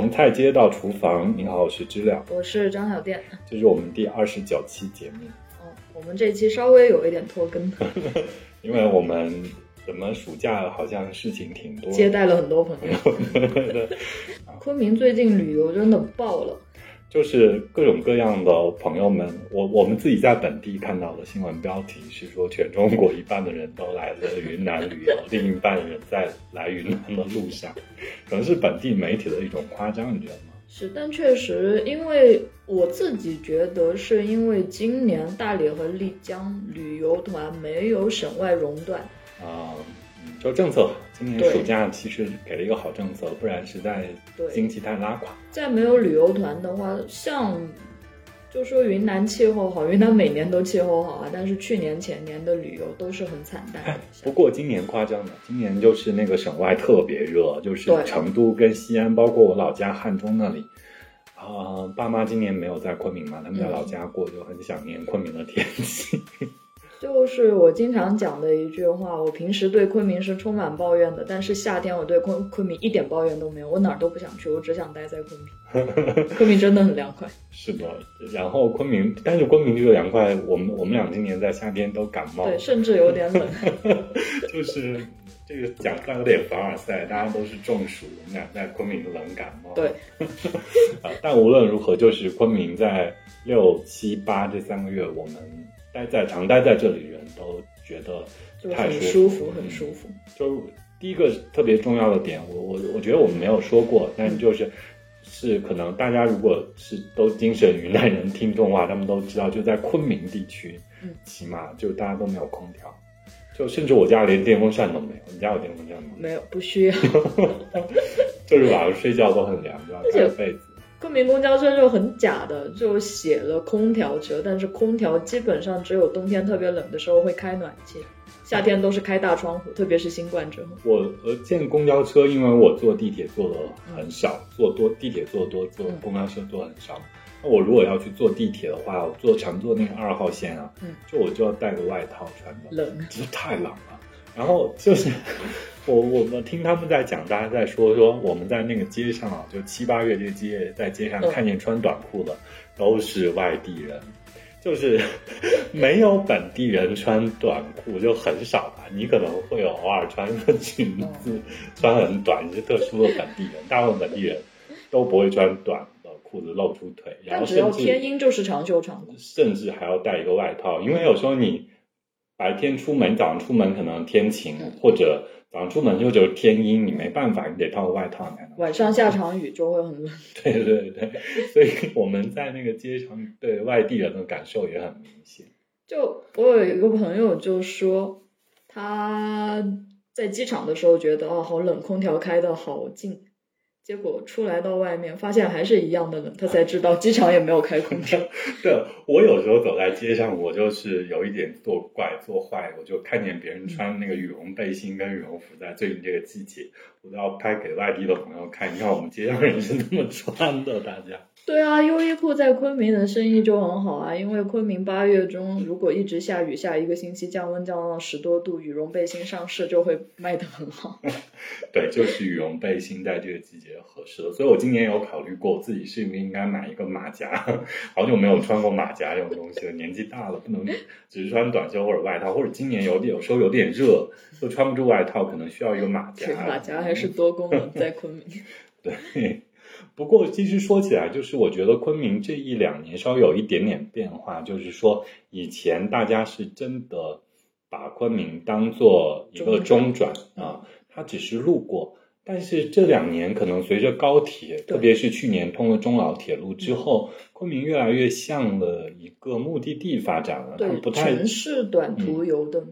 从菜街到厨房，你好，我是知了，我是张小店，这是我们第二十九期节目。哦，我们这期稍微有一点拖更，因为我们怎么暑假好像事情挺多，接待了很多朋友。昆明最近旅游真的爆了。就是各种各样的朋友们，我我们自己在本地看到的新闻标题是说，全中国一半的人都来了云南旅游，另一半人在来云南的路上，可能是本地媒体的一种夸张，你觉得吗？是，但确实，因为我自己觉得，是因为今年大理和丽江旅游团没有省外熔断啊。就政策，今年暑假其实给了一个好政策，不然实在经济太拉垮。再没有旅游团的话，像就说云南气候好，云南每年都气候好啊，但是去年前年的旅游都是很惨淡。不过今年夸张了，今年就是那个省外特别热，就是成都跟西安，包括我老家汉中那里啊，爸妈今年没有在昆明嘛，他们在老家过，就很想念昆明的天气。就是我经常讲的一句话，我平时对昆明是充满抱怨的，但是夏天我对昆昆明一点抱怨都没有，我哪儿都不想去，我只想待在昆明。昆明真的很凉快。是的，然后昆明，但是昆明这个凉快，我们我们俩今年在夏天都感冒，对，甚至有点冷。就是这个讲出来有点凡尔赛，大家都是中暑，我们俩在昆明冷感冒。对，啊，但无论如何，就是昆明在六七八这三个月，我们。待在常待在这里人都觉得太舒服，很舒服。就第一个特别重要的点，我我我觉得我们没有说过，但就是是可能大家如果是都精神云南人听众的话，他们都知道，就在昆明地区，嗯，起码就大家都没有空调，就甚至我家连电风扇都没有。你家有电风扇吗？没有，不需要。就是晚上睡觉都很凉，就要盖被子。昆明公交车就很假的，就写了空调车，但是空调基本上只有冬天特别冷的时候会开暖气，夏天都是开大窗户，特别是新冠之后。我呃见公交车，因为我坐地铁坐的很少，坐多地铁坐多，坐公交车坐很少。那我如果要去坐地铁的话，我坐常坐那个二号线啊，嗯就我就要带个外套穿的，冷，其实太冷了。然后就是，我我们听他们在讲，大家在说说我们在那个街上啊，就七八月这个街，在街上看见穿短裤的都是外地人，就是 没有本地人穿短裤就很少吧。你可能会有偶尔穿个裙子，穿很短一些特殊的本地人，大部分本地人都不会穿短的裤子露出腿，然后只要天阴就是长袖长裤，甚至还要带一个外套，因为有时候你。白天出门，早上出门可能天晴，或者早上出门就就是天阴，你没办法，你得套个外套才能。晚上下场雨就会很冷。对对对，所以我们在那个街上对外地人的感受也很明显。就我有一个朋友就说，他在机场的时候觉得哦好冷，空调开的好近。结果出来到外面，发现还是一样的冷，他才知道机场也没有开空调。对，我有时候走在街上，我就是有一点作怪作坏，我就看见别人穿那个羽绒背心跟羽绒服，在最近这个季节，我都要拍给外地的朋友看，你看我们街上人是那么穿的，大家。对啊，优衣库在昆明的生意就很好啊，因为昆明八月中如果一直下雨，下一个星期降温降到十多度，羽绒背心上市就会卖得很好。对，就是羽绒背心在这个季节合适的，所以我今年有考虑过自己是不是应该买一个马甲，好久没有穿过马甲这种东西了，年纪大了不能只是穿短袖或者外套，或者今年有点有时候有点热，又穿不住外套，可能需要一个马甲。马甲还是多功能，在昆明。对。不过，其实说起来，就是我觉得昆明这一两年稍微有一点点变化，就是说以前大家是真的把昆明当做一个中转啊，它只是路过。但是这两年可能随着高铁，特别是去年通了中老铁路之后，昆明越来越像了一个目的地发展了，对，不太城市短途游的。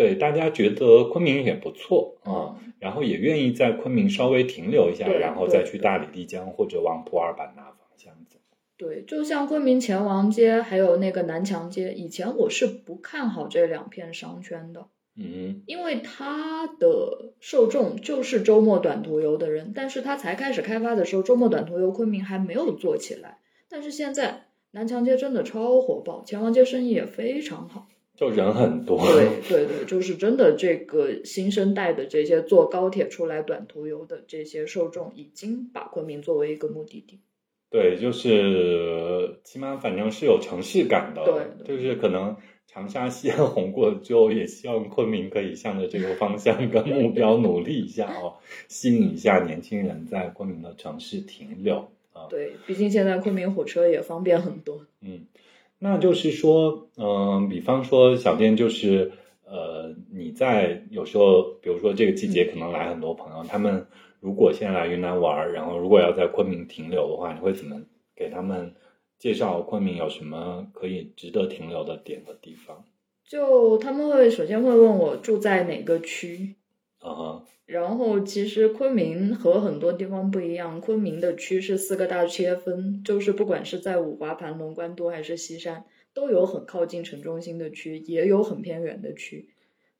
对，大家觉得昆明也不错啊，然后也愿意在昆明稍微停留一下，然后再去大理、丽江或者往普洱版纳方向走。对，就像昆明前王街，还有那个南墙街，以前我是不看好这两片商圈的，嗯，因为它的受众就是周末短途游的人，但是它才开始开发的时候，周末短途游昆明还没有做起来，但是现在南墙街真的超火爆，前王街生意也非常好。就人很多。对对对，就是真的，这个新生代的这些坐高铁出来短途游的这些受众，已经把昆明作为一个目的地。对，就是起码反正是有城市感的。对，就是可能长沙、西安红过之后，也希望昆明可以向着这个方向跟目标努力一下哦，吸引一下年轻人在昆明的城市停留啊。对，毕竟现在昆明火车也方便很多。嗯，那就是说，嗯，比方说小店就是呃，你在有时候，比如说这个季节可能来很多朋友，他们。如果现在来云南玩，然后如果要在昆明停留的话，你会怎么给他们介绍昆明有什么可以值得停留的点的地方？就他们会首先会问我住在哪个区，啊，然后其实昆明和很多地方不一样，昆明的区是四个大切分，就是不管是在五华、盘龙、官都还是西山，都有很靠近城中心的区，也有很偏远的区，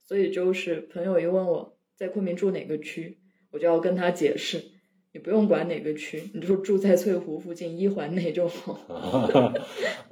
所以就是朋友一问我在昆明住哪个区。我就要跟他解释，你不用管哪个区，你就住在翠湖附近一环内就好。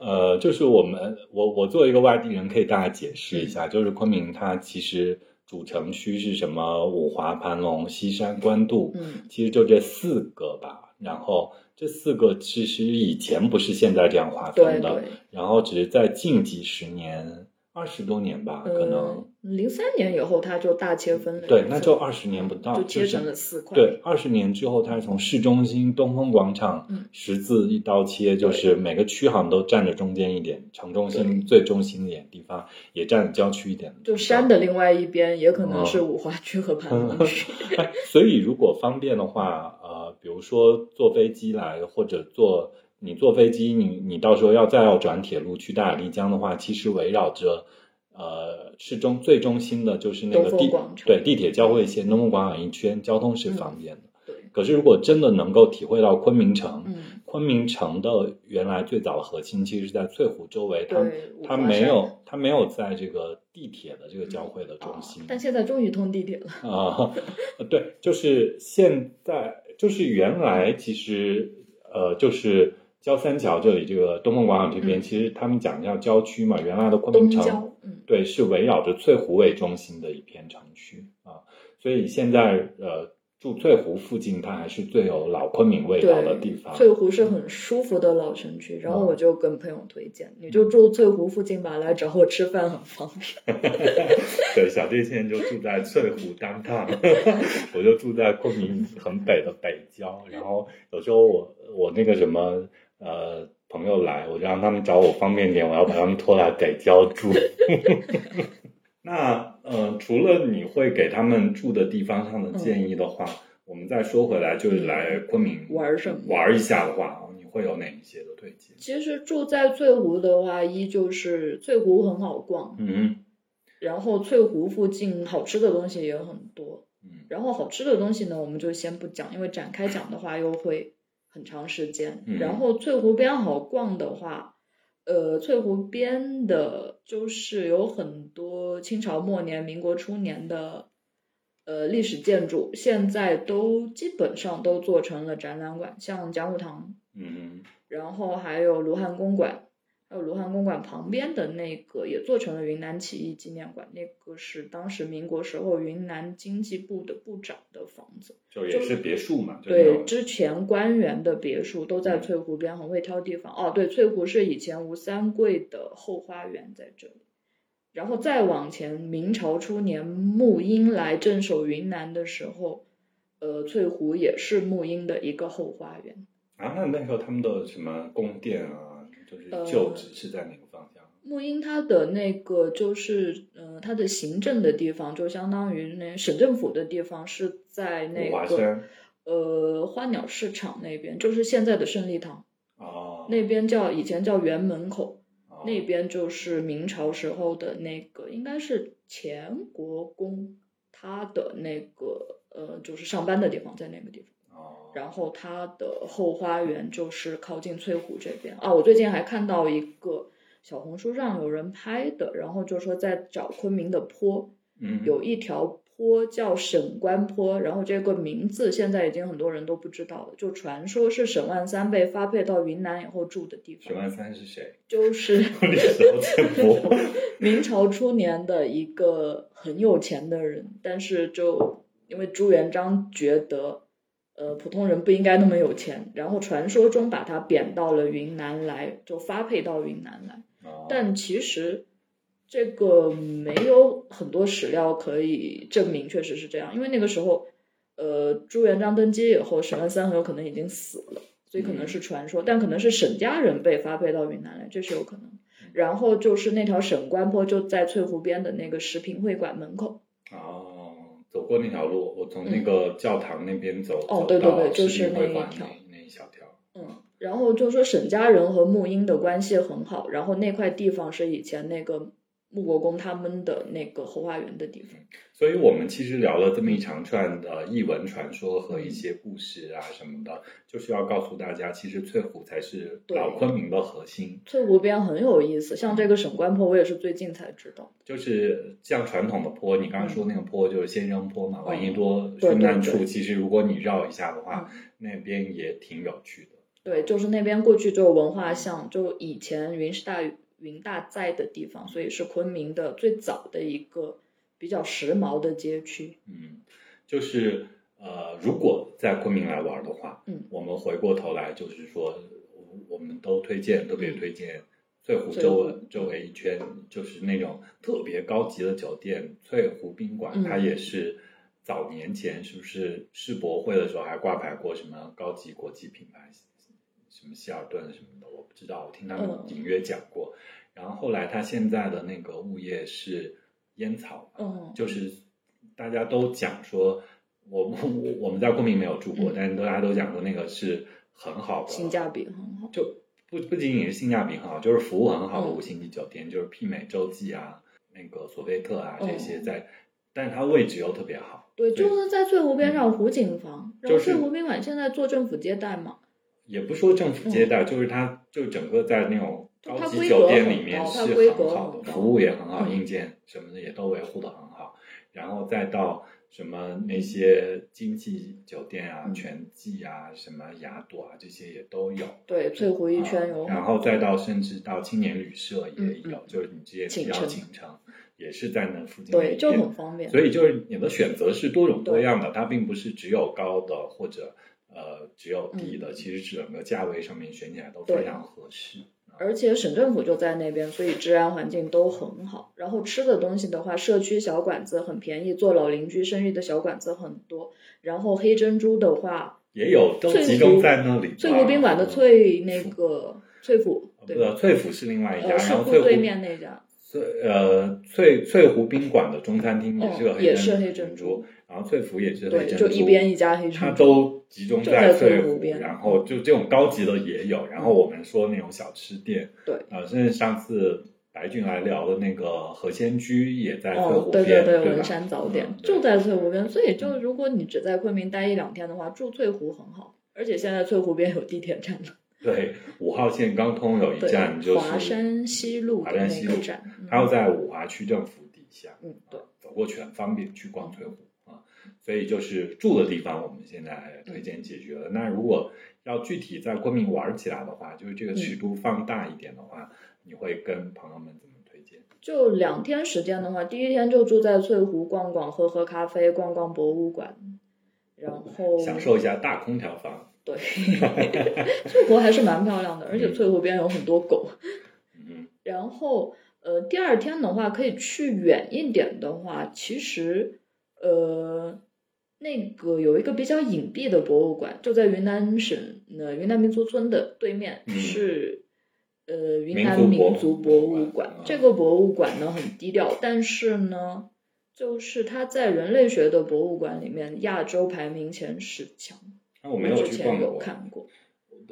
呃，就是我们，我我作为一个外地人，可以大家解释一下，就是昆明它其实主城区是什么？五华、盘龙、西山、官渡，嗯，其实就这四个吧。然后这四个其实以前不是现在这样划分的，然后只是在近几十年。二十多年吧，可能零三年以后，它就大切分了。对，那就二十年不到，就切成了四块。对，二十年之后，它是从市中心东风广场十字一刀切，就是每个区好像都占着中间一点，城中心最中心一点地方也占着郊区一点。就山的另外一边，也可能是五华区和盘龙区。所以，如果方便的话，呃，比如说坐飞机来，或者坐。你坐飞机，你你到时候要再要转铁路去大雅丽江的话，其实围绕着，呃，市中最中心的就是那个地对地铁交汇线东风广场一圈，交通是方便的。对。可是如果真的能够体会到昆明城，嗯，昆明城的原来最早的核心其实是在翠湖周围，它它没有它没有在这个地铁的这个交汇的中心。但现在终于通地铁了。啊，对，就是现在就是原来其实呃就是。焦三桥这里，这个东风广场这边，其实他们讲叫郊区嘛，原来的昆明城，对，是围绕着翠湖为中心的一片城区啊，所以现在呃住翠湖附近，它还是最有老昆明味道的地方。翠湖是很舒服的老城区，然后我就跟朋友推荐，你就住翠湖附近吧，来找我吃饭很方便。对，小弟现在就住在翠湖当趟，我就住在昆明很北的北郊，然后有时候我我那个什么。呃，朋友来，我就让他们找我方便点，我要把他们拖来北郊住。那呃，除了你会给他们住的地方上的建议的话，我们再说回来，就是来昆明玩什么玩一下的话，你会有哪一些的推荐？其实住在翠湖的话，一就是翠湖很好逛，嗯，然后翠湖附近好吃的东西也很多，嗯，然后好吃的东西呢，我们就先不讲，因为展开讲的话又会。很长时间，然后翠湖边好逛的话，呃，翠湖边的就是有很多清朝末年、民国初年的呃历史建筑，现在都基本上都做成了展览馆，像讲武堂，嗯，然后还有卢汉公馆。还有卢汉公馆旁边的那个也做成了云南起义纪念馆，那个是当时民国时候云南经济部的部长的房子，就也是别墅嘛。对，之前官员的别墅都在翠湖边，很会挑地方。哦，对，翠湖是以前吴三桂的后花园在这里。然后再往前，明朝初年沐英来镇守云南的时候，呃，翠湖也是沐英的一个后花园。啊，那那时候他们的什么宫殿啊？就是就址是在哪个方向？沐英它的那个就是，呃，它的行政的地方就相当于那省政府的地方是在那个，呃，花鸟市场那边，就是现在的胜利堂。哦。那边叫以前叫园门口，那边就是明朝时候的那个，应该是前国公他的那个，呃，就是上班的地方在那个地方。然后它的后花园就是靠近翠湖这边啊。我最近还看到一个小红书上有人拍的，然后就说在找昆明的坡，嗯，有一条坡叫沈关坡，然后这个名字现在已经很多人都不知道了。就传说是沈万三被发配到云南以后住的地方。沈万三是谁？就是。明朝初年的一个很有钱的人，但是就因为朱元璋觉得，呃，普通人不应该那么有钱，然后传说中把他贬到了云南来，就发配到云南来。但其实。这个没有很多史料可以证明，确实是这样。因为那个时候，呃，朱元璋登基以后，沈万三很有可能已经死了，所以可能是传说。但可能是沈家人被发配到云南来，这是有可能。然后就是那条沈官坡就在翠湖边的那个食品会馆门口。哦，走过那条路，我从那个教堂那边走。哦，对对对，就是那一条，那一小条。嗯，然后就说沈家人和沐英的关系很好，然后那块地方是以前那个。穆国公他们的那个后花园的地方，所以我们其实聊了这么一长串的异闻传说和一些故事啊什么的，就是要告诉大家，其实翠湖才是老昆明的核心。翠湖边很有意思，像这个省关坡，我也是最近才知道。就是像传统的坡，你刚刚说那个坡就是仙人坡嘛，闻一多殉难处。其实如果你绕一下的话，那边也挺有趣的。对，就是那边过去就有文化巷，就以前云石大。云大在的地方，所以是昆明的最早的一个比较时髦的街区。嗯，就是呃，如果在昆明来玩的话，嗯，我们回过头来就是说，我们都推荐，特别推荐翠湖周围周围一圈，就是那种特别高级的酒店——翠湖宾馆。它也是早年前是不是世博会的时候还挂牌过什么高级国际品牌？什么希尔顿什么的，我不知道，我听他们隐约讲过。然后后来他现在的那个物业是烟草，嗯，就是大家都讲说，我我我们在昆明没有住过，但是大家都讲说那个是很好的，性价比很好，就不不仅仅是性价比很好，就是服务很好的五星级酒店，就是媲美洲际啊、那个索菲特啊这些在，但是它位置又特别好，对，就是在翠湖边上湖景房，然后翠湖宾馆现在做政府接待嘛。也不说政府接待，就是它就整个在那种高级酒店里面是很好的，服务也很好，硬件什么的也都维护的很好。然后再到什么那些经济酒店啊、全季啊、什么雅朵啊这些也都有。对，翠湖一圈有。然后再到甚至到青年旅社也有，就是你直接提到锦城，也是在那附近。对，就很方便。所以就是你的选择是多种多样的，它并不是只有高的或者。呃，只有低的，其实整个价位上面选起来都非常合适。而且省政府就在那边，所以治安环境都很好。然后吃的东西的话，社区小馆子很便宜，做老邻居生意的小馆子很多。然后黑珍珠的话，也有都集中在那里。翠湖宾馆的翠那个翠府，对，翠府是另外一家，然后翠湖对面那家。翠呃翠翠湖宾馆的中餐厅也是黑珍珠。然后翠湖也是黑珍珠，就一边一家黑珍珠，它都集中在翠湖边。然后就这种高级的也有，然后我们说那种小吃店，对，呃，甚至上次白俊来聊的那个何仙居也在翠湖边，对对对，文山早点就在翠湖边。所以就如果你只在昆明待一两天的话，住翠湖很好，而且现在翠湖边有地铁站了。对，五号线刚通有一站就是华山西路华山西路站，它要在五华区政府底下，嗯，对，走过去很方便去逛翠湖。所以就是住的地方，我们现在推荐解决了。那如果要具体在昆明玩起来的话，就是这个尺度放大一点的话，你会跟朋友们怎么推荐？就两天时间的话，第一天就住在翠湖逛逛，喝喝咖啡，逛逛博物馆，然后享受一下大空调房。对，翠湖还是蛮漂亮的，而且翠湖边有很多狗。嗯，然后呃，第二天的话，可以去远一点的话，其实。呃，那个有一个比较隐蔽的博物馆，就在云南省的云南民族村的对面，是呃云南民族博物馆。这个博物馆呢很低调，但是呢，就是它在人类学的博物馆里面，亚洲排名前十强。我没有去逛过。看过。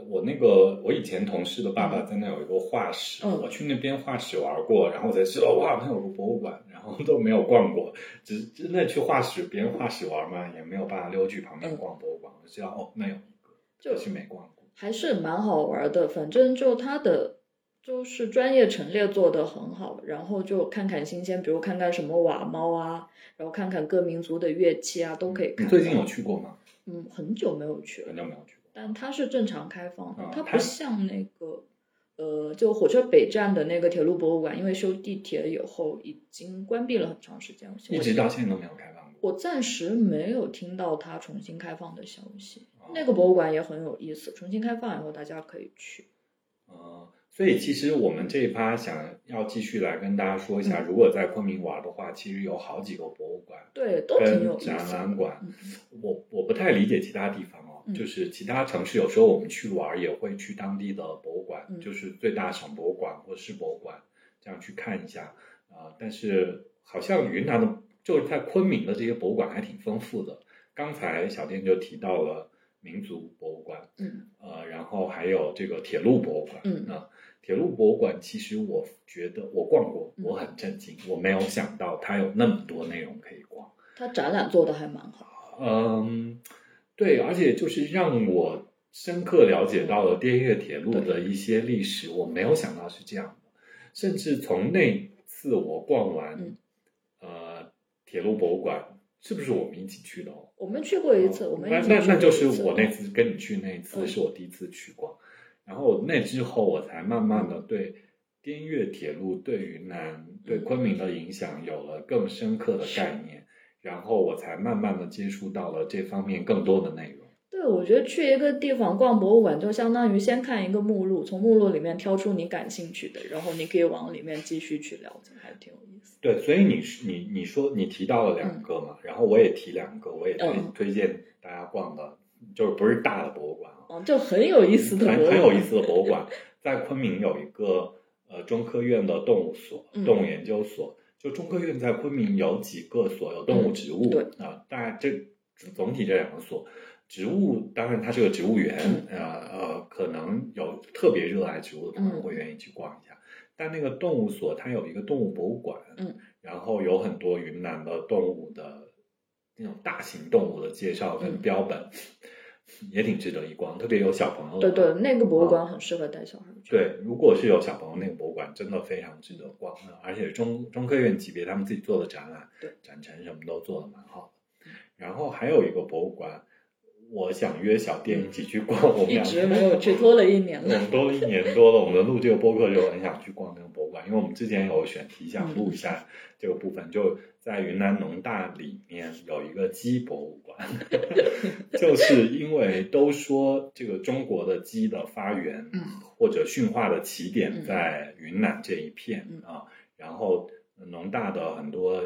我那个，我以前同事的爸爸在那有一个画室，我去那边画室玩过，然后我才知道哇，那有个博物馆，然后都没有逛过，只是真的去画室，别人画室玩嘛，也没有办法溜去旁边逛博物馆，我知道哦，那有一个，就是没逛过，还是蛮好玩的。反正就它的就是专业陈列做的很好，然后就看看新鲜，比如看看什么瓦猫啊，然后看看各民族的乐器啊，都可以看。你最近有去过吗？嗯，很久没有去了，很久没有去过。但它是正常开放的，啊它不像那个。呃，就火车北站的那个铁路博物馆，因为修地铁以后已经关闭了很长时间了。一直到现在都没有开放过。我暂时没有听到它重新开放的消息。哦那个博物馆也很有意思，重新开放以后大家可以去。呃，所以其实我们这一趴想要继续来跟大家说一下，嗯如果在昆明玩的话，其实有好几个博物馆对，都挺有展意思的。览馆。嗯我我不太理解其他地方哦，嗯就是其他城市有时候我们去玩也会去当地的博物馆，嗯就是最大省博物馆或市博物馆这样去看一下啊、但是好像云南的就是在昆明的这些博物馆还挺丰富的。刚才小店就提到了民族博物馆，嗯呃，然后还有这个铁路博物馆。嗯啊，铁路博物馆其实我觉得我逛过，嗯我很震惊，我没有想到它有那么多内容可以逛。它展览做的还蛮好。嗯，对，而且就是让我深刻了解到了滇越铁路的一些历史，我没有想到是这样的。甚至从那次我逛完，嗯。呃，铁路博物馆，是不是我们一起去的哦？我们去过一次，我们那那一起去过那就是我那次跟你去那一次嗯。是我第一次去逛，然后那之后我才慢慢的对滇越铁路对云南、对昆明的影响有了更深刻的概念，然后我才慢慢的接触到了这方面更多的内容。对，我觉得去一个地方逛博物馆，就相当于先看一个目录，从目录里面挑出你感兴趣的，然后你可以往里面继续去了解，还挺有意思。对，所以你是你你说你提到了两个嘛，然后我也提两个，我也推、嗯推荐大家逛的，就是不是大的博物馆啊，哦，就很有意思的很有意思的博物馆，在昆明有一个呃中科院的动物所、嗯动物研究所。就中科院在昆明有几个所，有动物、嗯植物，对啊，大概这总体这两个所，植物当然它是个植物园，嗯呃呃，可能有特别热爱植物的朋友嗯会愿意去逛一下。但那个动物所它有一个动物博物馆，嗯，然后有很多云南的动物的那种大型动物的介绍跟嗯标本，也挺值得一逛，特别有小朋友对。对，那个博物馆很适合带小孩去。对，如果是有小朋友，那个博物馆真的非常值得逛，呃而且中中科院级别他们自己做的展览，对展陈什么都做的蛮好的。然后还有一个博物馆，我想约小店一起去逛，我们一俩直没有去，拖了一年我了。们多了一年多了，我们录这个播客就很想去逛那个博物馆，因为我们之前有选题想录一下这个部分，就在云南农大里面有一个鸡博物馆，就是因为都说这个中国的鸡的发源嗯或者驯化的起点嗯在云南这一片嗯啊，然后农大的很多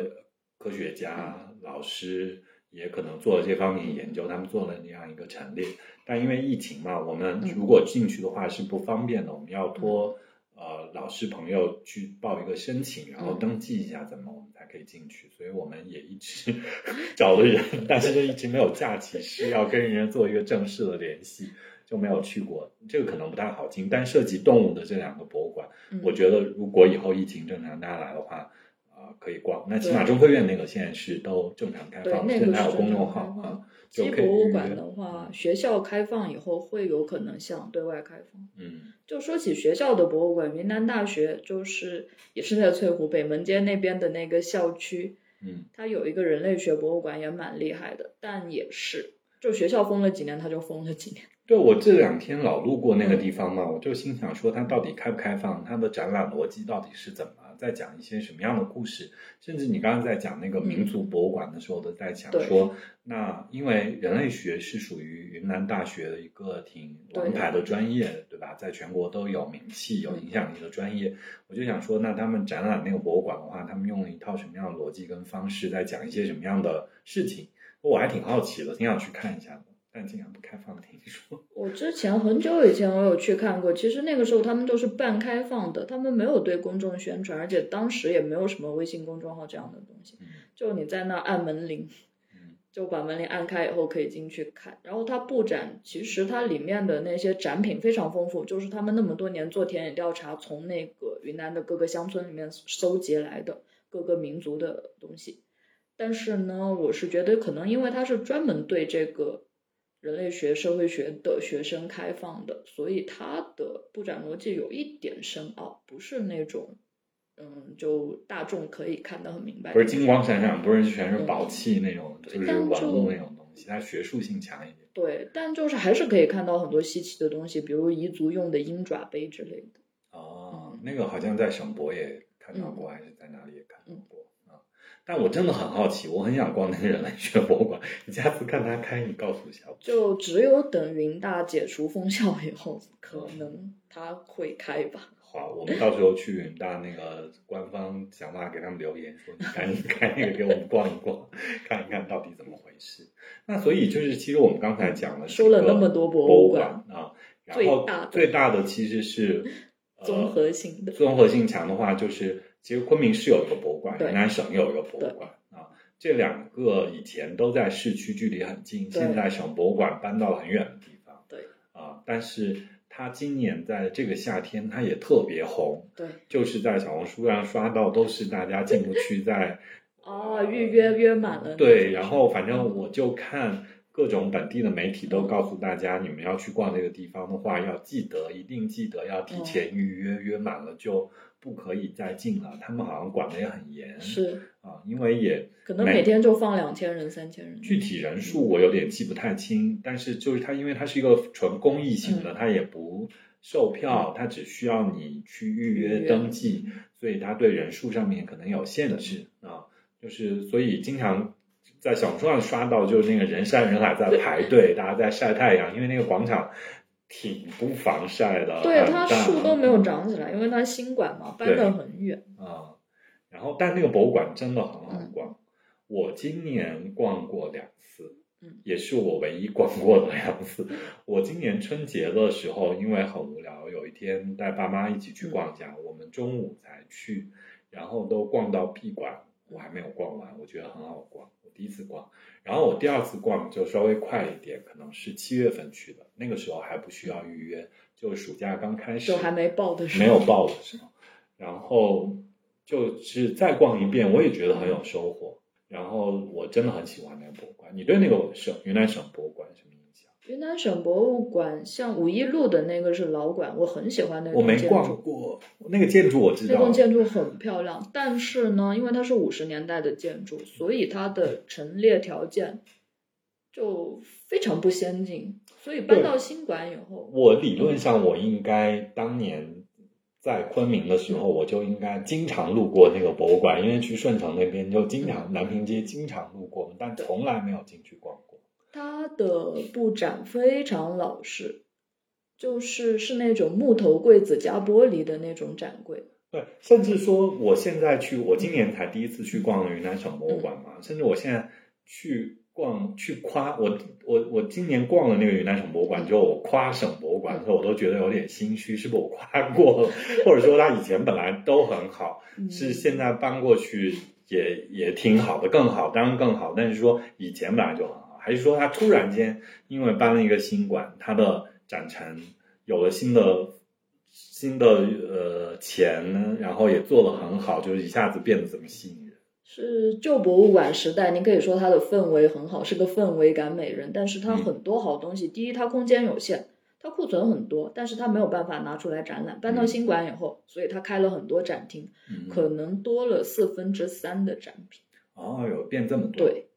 科学家、老师。也可能做了这方面研究，他们做了那样一个陈列，但因为疫情嘛，我们嗯如果进去的话是不方便的，我们要托呃老师朋友去报一个申请，然后登记一下，怎么我们才可以进去。所以我们也一直 找了人，但是就一直没有假期，是要跟人家做一个正式的联系，就没有去过。这个可能不太好进，但涉及动物的这两个博物馆，嗯我觉得如果以后疫情正常，大家来的话。啊，可以逛。那起码中科院那个现在是都正常开，放，那个现在有是公众号啊开放。。就可以鸡博物馆的话，学校开放以后会有可能向对外开放。嗯就说起学校的博物馆，云南大学就是也是在翠湖北门街那边的那个校区，嗯它有一个人类学博物馆，也蛮厉害的。但也是，就学校封了几年，它就封了几年。对我这两天老路过那个地方嘛，我就心想说，它到底开不开放？它的展览逻辑到底是怎么？在讲一些什么样的故事？甚至你刚刚在讲那个民族博物馆的时候，都在讲说，那因为人类学是属于云南大学的一个挺王牌的专业，对吧？在全国都有名气、有影响力的专业。我就想说，那他们展览那个博物馆的话，他们用了一套什么样的逻辑跟方式，在讲一些什么样的事情？我还挺好奇的，挺想去看一下的。但竟然不开放，听说。我之前很久以前我有去看过，其实那个时候他们都是半开放的，他们没有对公众宣传，而且当时也没有什么微信公众号这样的东西，嗯就你在那按门铃，嗯就把门铃按开以后可以进去看。然后它布展，其实它里面的那些展品非常丰富，就是他们那么多年做田野调查，从那个云南的各个乡村里面搜集来的各个民族的东西。但是呢，我是觉得可能因为它是专门对这个人类学、社会学的学生开放的，所以它的布展逻辑有一点深奥，不是那种嗯，就大众可以看得很明白。不是金光闪闪，不是全是宝气那种，对就是但就文物那种东西，它学术性强一点。对，但就是还是可以看到很多稀奇的东西，比如彝族用的鹰爪杯之类的。哦嗯，那个好像在省博也看到过，嗯还是在哪里也看到过啊？但我真的很好奇，我很想逛那个人类学博物馆。你下次看他开，你告诉一下我。就只有等云大解除封校以后，可能他会开吧。好，我们到时候去云大那个官方想办法给他们留言，说你赶紧开那个给我们逛一逛，看一看到底怎么回事。那所以就是，其实我们刚才讲了说了那么多博博物物馆啊，然最后大的最大的其实是、呃综合性的综合性强的话，就是其实昆明市有一个博物馆，云南省有一个博物馆啊。这两个以前都在市区，距离很近，现在省博物馆搬到了很远的地方。对啊，但是它今年在这个夏天，它也特别红，对就是在小红书上刷到都是大家进不去，在哦，预约约满了。对，然后反正我就看各种本地的媒体都告诉大家，你们要去逛这个地方的话，要记得，一定记得要提前预约，约满了就不可以再进了。他们好像管的也很严，是啊，因为也可能每天就放两千人、三千人。具体人数我有点记不太清，但是就是它，因为它是一个纯公益性的，嗯它也不售票，它只需要你去预约预约登记，所以它对人数上面可能有限制啊。就是所以经常在小红书上刷到，就是那个人山人海在排队，大家在晒太阳，因为那个广场挺不防晒的，对，它树都没有长起来，因为它新馆嘛，搬得很远。啊。然后，但那个博物馆真的很好嗯逛，我今年逛过两次，嗯也是我唯一逛过的两次。我今年春节的时候，因为很无聊，有一天带爸妈一起去逛街，我们中午才去，然后都逛到闭馆，我还没有逛完，我觉得很好逛，我第一次逛。然后我第二次逛就稍微快一点，可能是七月份去的，那个时候还不需要预约，就暑假刚开始，就还没报的时候，没有报的时候，然后就是再逛一遍，我也觉得很有收获。然后我真的很喜欢那个博物馆。你对那个省云南省博物馆什么？云南省博物馆，像五一路的那个是老馆，我很喜欢那我没栋建筑。逛过那个建筑，我知道那栋建筑很漂亮，但是呢，因为它是五十年代的建筑，所以它的陈列条件就非常不先进，所以搬到新馆以后，我理论上我应该当年在昆明的时候，我就应该经常路过那个博物馆，因为去顺城那边就经常南平街经常路过，但从来没有进去逛过。它的布展非常老式，就是是那种木头柜子加玻璃的那种展柜。对，甚至说我现在去，我今年才第一次去逛云南省博物馆嘛，甚至我现在去逛去夸我我我今年逛了那个云南省博物馆之后，我夸省博物馆的时候，我都觉得有点心虚，是不是我夸过了，或者说他以前本来都很好，嗯是现在搬过去也也挺好的，更好，当然更好，但是说以前本来就很好，还是说他突然间因为搬了一个新馆，他的展陈有了新的新的呃钱，然后也做得很好，就是一下子变得这么吸引人。是旧博物馆时代，你可以说它的氛围很好，是个氛围感美人。但是它嗯很多好东西，第一，它空间有限，它库存很多，但是它没有办法拿出来展览。搬到嗯新馆以后，所以它开了很多展厅，嗯，可能多了四分之三的展品。哦，有变这么多。对，啊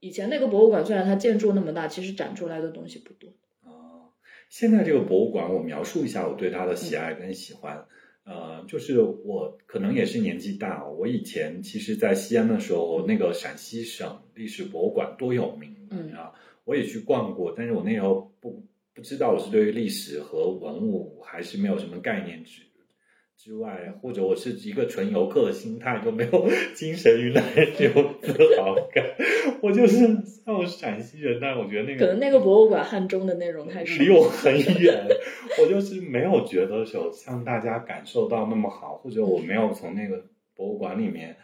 以前那个博物馆虽然它建筑那么大，其实展出来的东西不多。啊，现在这个博物馆，我描述一下我对它的喜爱跟喜欢。呃，就是我可能也是年纪大，我以前其实，在西安的时候，那个陕西省历史博物馆多有名嗯啊！我也去逛过，但是我那时候不不知道我是对于历史和文物还是没有什么概念之之外，或者我是一个纯游客的心态，就没有 精神云南人这种自豪感。我就是像我是陕西人，但是我觉得那个可能那个博物馆汉中的内容太少离。我很远，我就是没有觉得有像大家感受到那么好，或者我没有从那个博物馆里面，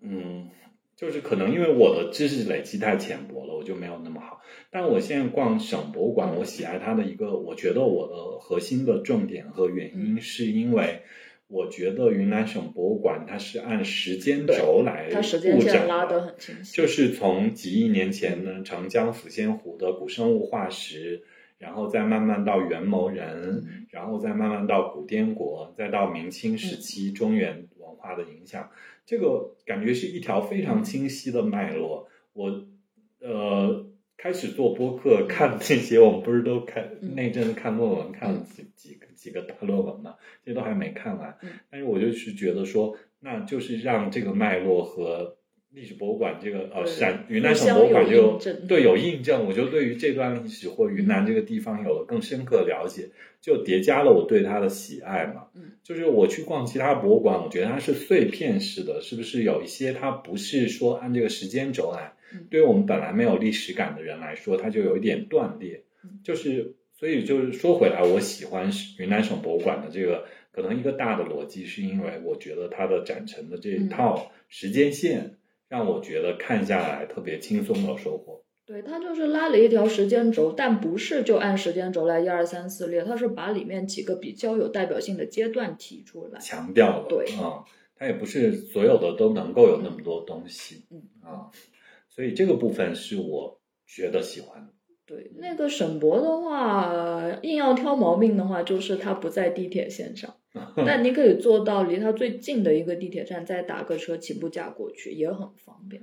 嗯，就是可能因为我的知识累积太浅薄了，我就没有那么好。但我现在逛省博物馆，我喜爱它的一个，我觉得我的核心的重点和原因，是因为我觉得云南省博物馆它是按时间轴来它时间布展线拉得，很清晰。就是从几亿年前呢长江抚仙湖的古生物化石，然后再慢慢到元谋人，嗯然后再慢慢到古滇国，再到明清时期中原文化的影响，这个感觉是一条非常清晰的脉络。我呃开始做播客，看这些，我们不是都看嗯那阵子看论文，看了几几个几个大论文嘛，这些都还没看完嗯。但是我就是觉得说，那就是让这个脉络和历史博物馆这个呃对陕云南省博物馆这个互相有对有印证，我就对于这段历史或云南这个地方有了更深刻的了解，就叠加了我对它的喜爱嘛。嗯，就是我去逛其他博物馆，我觉得它是碎片式的，是不是有一些它不是说按这个时间轴来？嗯对于我们本来没有历史感的人来说，它就有一点断裂嗯。就是所以就是说回来，我喜欢云南省博物馆的这个可能一个大的逻辑，是因为我觉得它的展陈的这一套时间线，让我觉得看下来特别轻松的收获。对，它就是拉了一条时间轴，但不是就按时间轴来一二三四列，它是把里面几个比较有代表性的阶段提出来。强调了，对啊、它也不是所有的都能够有那么多东西，嗯啊，所以这个部分是我觉得喜欢的。对，那个沈博的话，硬要挑毛病的话，就是它不在地铁线上，但你可以坐到离它最近的一个地铁站，再打个车起步价过去，也很方便。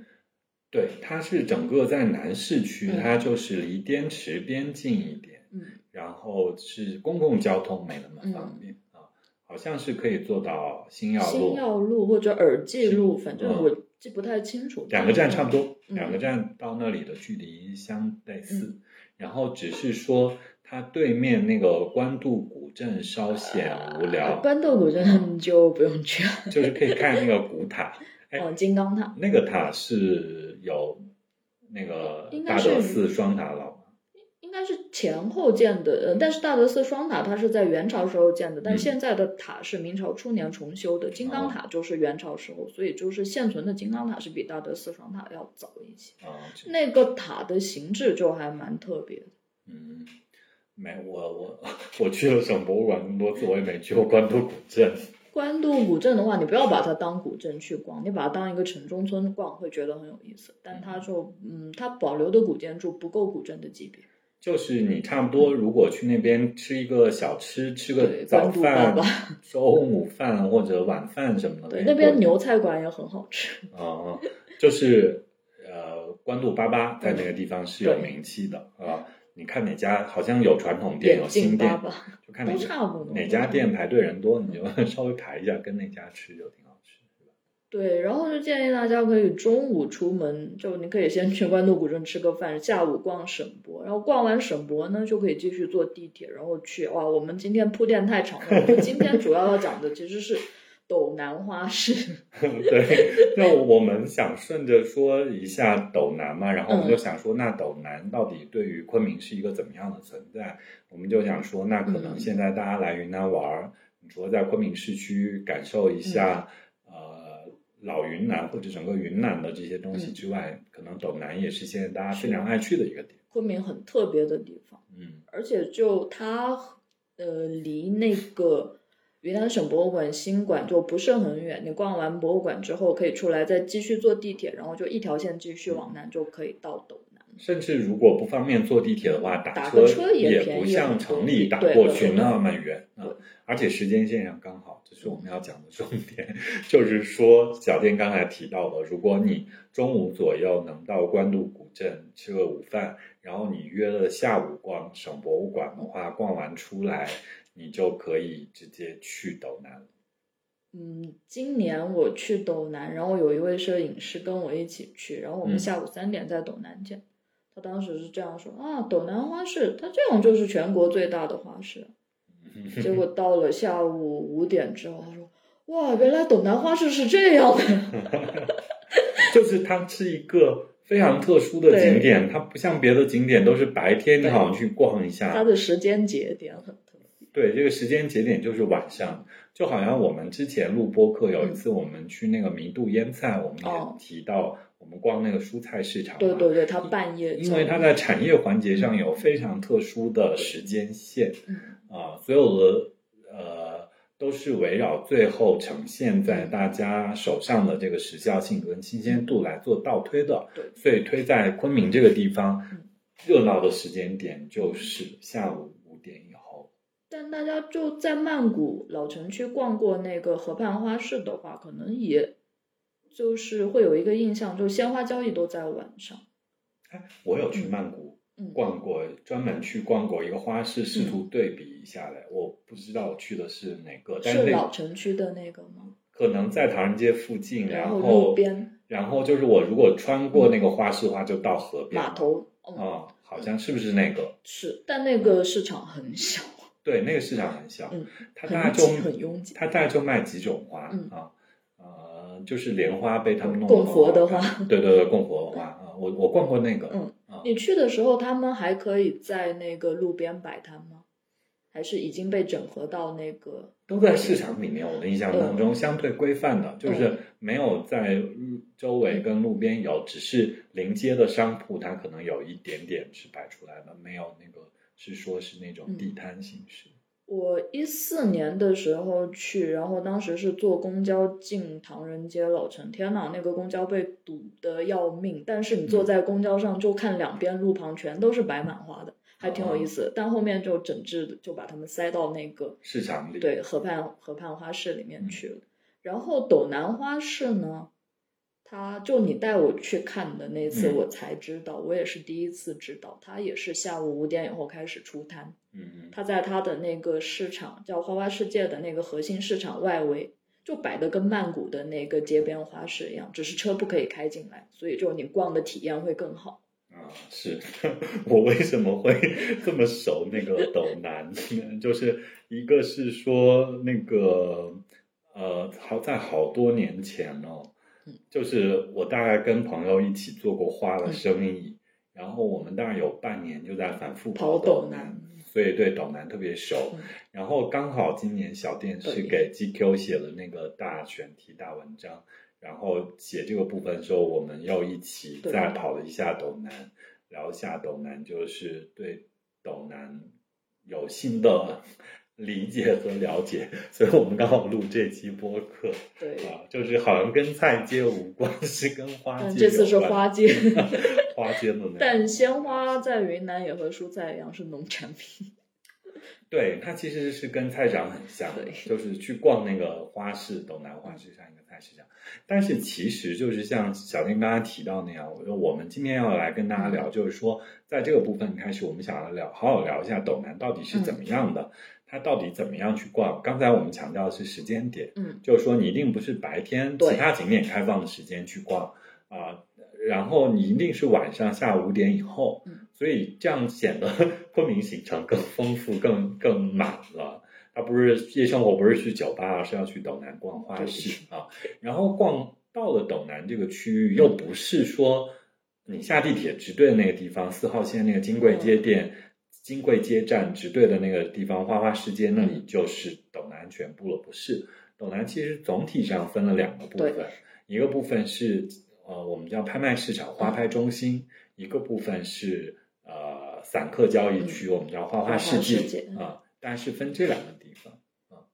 对，它是整个在南市区，嗯它就是离滇池边近一点，嗯，然后是公共交通没那么方便、啊，好像是可以坐到新耀路新路，药路或者耳际路，反正嗯我记不太清楚。两个站差不多，嗯两个站到那里的距离相类似，然后只是说它对面那个官渡古镇稍显无聊，官渡古镇就不用去了。就是可以看那个古塔，哎哦，金刚塔。那个塔是有那个大德寺双塔老吗？应该是前后建的，呃但是大德寺双塔它是在元朝时候建的，但嗯现在的塔是明朝初年重修的，金刚塔就是元朝时候，所以就是现存的金刚塔是比大德寺双塔要早一些。啊，那个塔的形制就还蛮特别的。嗯，没我我我去了省博物馆那么多次，我也没去过官渡古镇。官渡古镇的话，你不要把它当古镇去逛，你把它当一个城中村逛，会觉得很有意思。但它就，嗯，它保留的古建筑不够古镇的级别。就是你差不多，如果去那边吃一个小吃，吃个早饭、中午饭或者晚饭什么的，那边牛菜馆也很好吃。啊、就是呃，官渡粑粑在那个地方是有名气的啊。你看哪家好像有传统店，有新店就看哪家差不多。哪家店排队人多，你就 稍微排一下，跟那家吃就对，然后就建议大家可以中午出门，就你可以先去官渡古镇吃个饭，下午逛省博，然后逛完省博呢，就可以继续坐地铁，然后去哇，我们今天铺垫太长了，我们今天主要要讲的其实是斗南花市。对，那我们想顺着说一下斗南嘛，然后我们就想说，那斗南到底对于昆明是一个怎么样的存在？我们就想说，那可能嗯现在大家来云南玩除了在昆明市区感受一下、呃老云南或者整个云南的这些东西之外，可能斗南也是现在大家非常爱去的一个点。昆明很特别的地方，嗯而且就它呃离那个云南省博物馆新馆就不是很远，你逛完博物馆之后可以出来再继续坐地铁，然后就一条线继续往南就可以到斗南。甚至如果不方便坐地铁的话，打车也不像城里打过去那么远啊对。而且时间线上刚好，这是我们要讲的重点，就是说小店刚才提到的，如果你中午左右能到官渡古镇吃个午饭，然后你约了下午逛省博物馆的话，逛完出来，你就可以直接去斗南。嗯，今年我去斗南，然后有一位摄影师跟我一起去，然后我们嗯下午三点在斗南见。他当时是这样说啊，斗南花市，它这种就是全国最大的花市。结果到了下午五点之后，他说：“哇，原来斗南花市是这样的。就是它是一个非常特殊的景点，它不像别的景点都是白天你好像去逛一下，它的时间节点很特别。对，这个时间节点就是晚上，就好像我们之前录播客有一次，我们去那个弥渡腌菜，我们也哦提到我们逛那个蔬菜市场嘛，对对对，它半夜因为它在产业环节上有非常特殊的时间线。嗯啊，所有的呃都是围绕最后呈现在大家手上的这个时效性跟新鲜度来做倒推的。对，所以推在昆明这个地方嗯，热闹的时间点就是下午五点以后。但大家就在曼谷老城区逛过那个河畔花市的话，可能也就是会有一个印象，就鲜花交易都在晚上。哎，我有去曼谷嗯，逛过，专门去逛过一个花市，试图对比一下来。我不知道我去的是哪个，但那是老城区的那个吗？可能在唐人街附近，然后后路边。然后就是我如果穿过那个花市的话，就到河边。码头，嗯，啊、好像是不是那个？是，但那个市场很小，对，那个市场很小，嗯，它大概就很很拥挤。它大概就卖几种花、嗯。啊，呃，就是莲花被他们弄得供佛的花。对对对，供佛的花啊，我我逛过那个，嗯。啊，你去的时候，他们还可以在那个路边摆摊吗？还是已经被整合到那个？都在市场里面。我的印象当中，相对规范的，就是没有在周围跟路边有，只是临街的商铺，它可能有一点点是摆出来的，没有那个是说是那种地摊形式。我一四年的时候去，然后当时是坐公交进唐人街老城，天呐，那个公交被堵得要命。但是你坐在公交上，就看两边路旁全都是摆满花的，还挺有意思的。但后面就整治的，就把他们塞到那个市场里，对河畔河畔花市里面去了。然后斗南花市呢，它就你带我去看的那次，嗯我才知道，我也是第一次知道，他也是下午五点以后开始出摊。嗯嗯，他在他的那个市场叫花花世界的那个核心市场外围，就摆的跟曼谷的那个街边花市一样，只是车不可以开进来，所以就你逛的体验会更好。啊，是 我为什么会 这么熟那个斗南？就是一个是说那个呃，好在好多年前哦嗯，就是我大概跟朋友一起做过花的生意，然后我们大概有半年就在反复跑斗斗南，所以对斗南特别熟。嗯然后刚好今年小店是。给 GQ 写了那个大选题大文章，然后写这个部分的时候，我们又一起再跑了一下斗南，聊一下斗南，就是对斗南有新的理解和了解，所以我们刚好录这期播客对，啊，就是好像跟菜街无关，是跟花街但这次是花街，花街的那个。但鲜花在云南也和蔬菜一样是农产品。对，它其实是跟菜市场很像对，就是去逛那个花市，斗南花市像一个菜市场。但是其实就是像小丁刚才提到那样，我说我们今天要来跟大家嗯聊，就是说在这个部分开始，我们想要聊，好好聊一下斗南到底是怎么样的，它到底怎么样去逛。刚才我们强调的是时间点，嗯，就是说你一定不是白天其他景点开放的时间去逛啊、然后你一定是晚上下午五点以后，嗯所以这样显得 昆明行程更丰富、更更满了。它不是夜生活，不是去酒吧，而是要去斗南逛花市啊。然后逛到了斗南这个区域，又不是说你下地铁直对的那个地方，四号线那个金贵街店、金桂街站直对的那个地方，花花世界那里就是斗南全部了，不是。斗南其实总体上分了两个部分，一个部分是呃我们叫拍卖市场、花拍中心，一个部分是呃散客交易区，我们叫花花世界啊，大概是分这两个地方啊。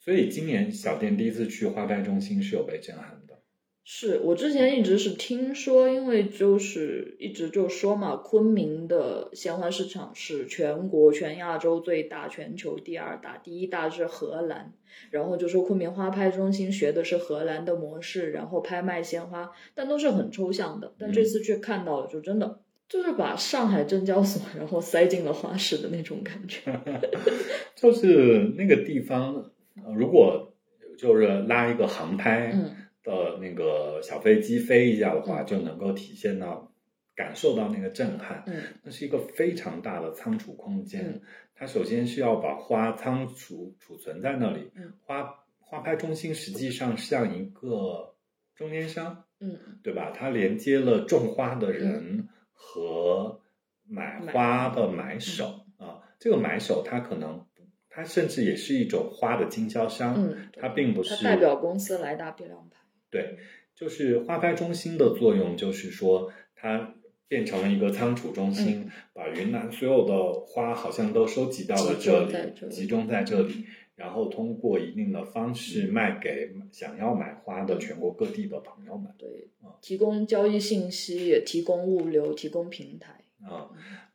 所以今年小店第一次去花拍中心是有被震撼的。是我之前一直是听说，因为就是一直就说嘛，昆明的鲜花市场是全国、全亚洲最大，全球第二大，第一大是荷兰。然后就说昆明花拍中心学的是荷兰的模式，然后拍卖鲜花，但都是很抽象的。但这次却看到了，就真的就是把上海证交所然后塞进了花市的那种感觉。就是那个地方，呃如果就是拉一个航拍嗯的那个小飞机飞一下的话，嗯就能够体现到、感受到那个震撼。嗯那是一个非常大的仓储空间，嗯它首先是要把花仓储储存在那里。嗯花花拍中心实际上像一个中间商，嗯对吧？它连接了种花的人和买花的买手、啊。这个买手他可能，他甚至也是一种花的经销商，嗯，他并不它是代表公司来大批量拍。对，就是花拍中心的作用，就是说它变成了一个仓储中心，把云南所有的花好像都收集到了这里，集中在这里。然后通过一定的方式卖给想要买花的全国各地的朋友们。对嗯，提供交易信息，也提供物流，提供平台。啊、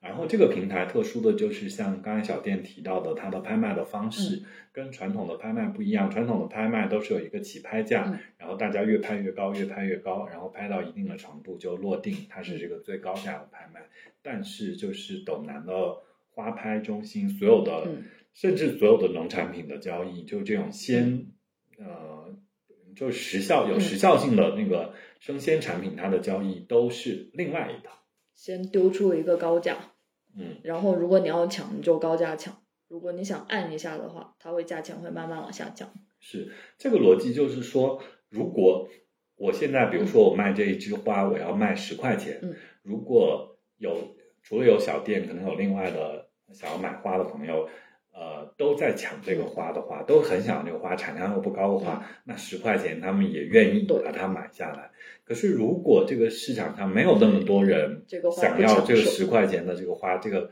然后这个平台特殊的就是像刚才小店提到的，它的拍卖的方式跟传统的拍卖不一样。传统的拍卖都是有一个起拍价，嗯然后大家越拍越高，越拍越高，然后拍到一定的程度就落定，它是这个最高价的拍卖。但是就是斗南的花拍中心，所有的、嗯甚至所有的农产品的交易，就这种鲜呃，就时效有嗯时效性的那个生鲜产品，它的交易都是另外一套。先丢出一个高价，嗯。然后如果你要抢，你就高价抢；如果你想按一下的话，它会价钱会慢慢往下降。是这个逻辑，就是说，如果我现在比如说我卖这一枝花，我要卖十块钱，嗯如果有除了有小店，可能有另外的想要买花的朋友，呃，都在抢这个花的话，都很想要这个花，产量又不高的话，那十块钱他们也愿意把它买下来。可是如果这个市场上没有那么多人想要这个十块钱的这个花，这个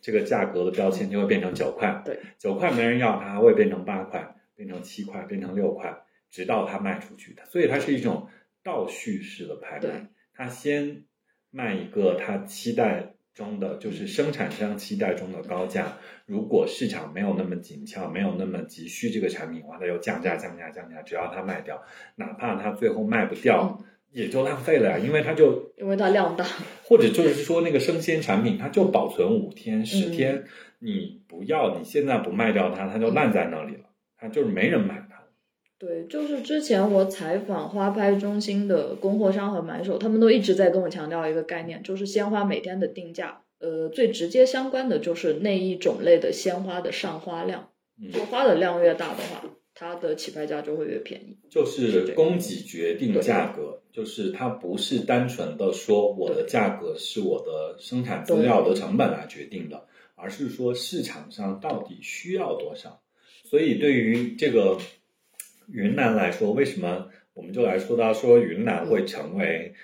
这个价格的标签就会变成九块，对，九块没人要，它会变成八块，变成七块，变成六块，直到它卖出去的。所以它是一种倒叙式的拍卖，它先卖一个它期待中的，就是生产商期待中的高价。如果市场没有那么紧俏，没有那么急需这个产品的话，它就降价、降价、降价，只要它卖掉，哪怕它最后卖不掉，也就浪费了呀，因为它就因为它量大，或者就是说那个生鲜产品，它就保存五天、十嗯天，你不要，你现在不卖掉它，它就烂在那里了，它就是没人买它。对，就是之前我采访花拍中心的供货商和买手，他们都一直在跟我强调一个概念，就是鲜花每天的定价，呃，最直接相关的就是那一种类的鲜花的上花量，嗯就花的量越大的话，它的起拍价就会越便宜。就是供给决定价格，就是它不是单纯的说我的价格是我的生产资料的成本来决定的，而是说市场上到底需要多少。所以对于这个云南来说，为什么我们就来说到说云南会成为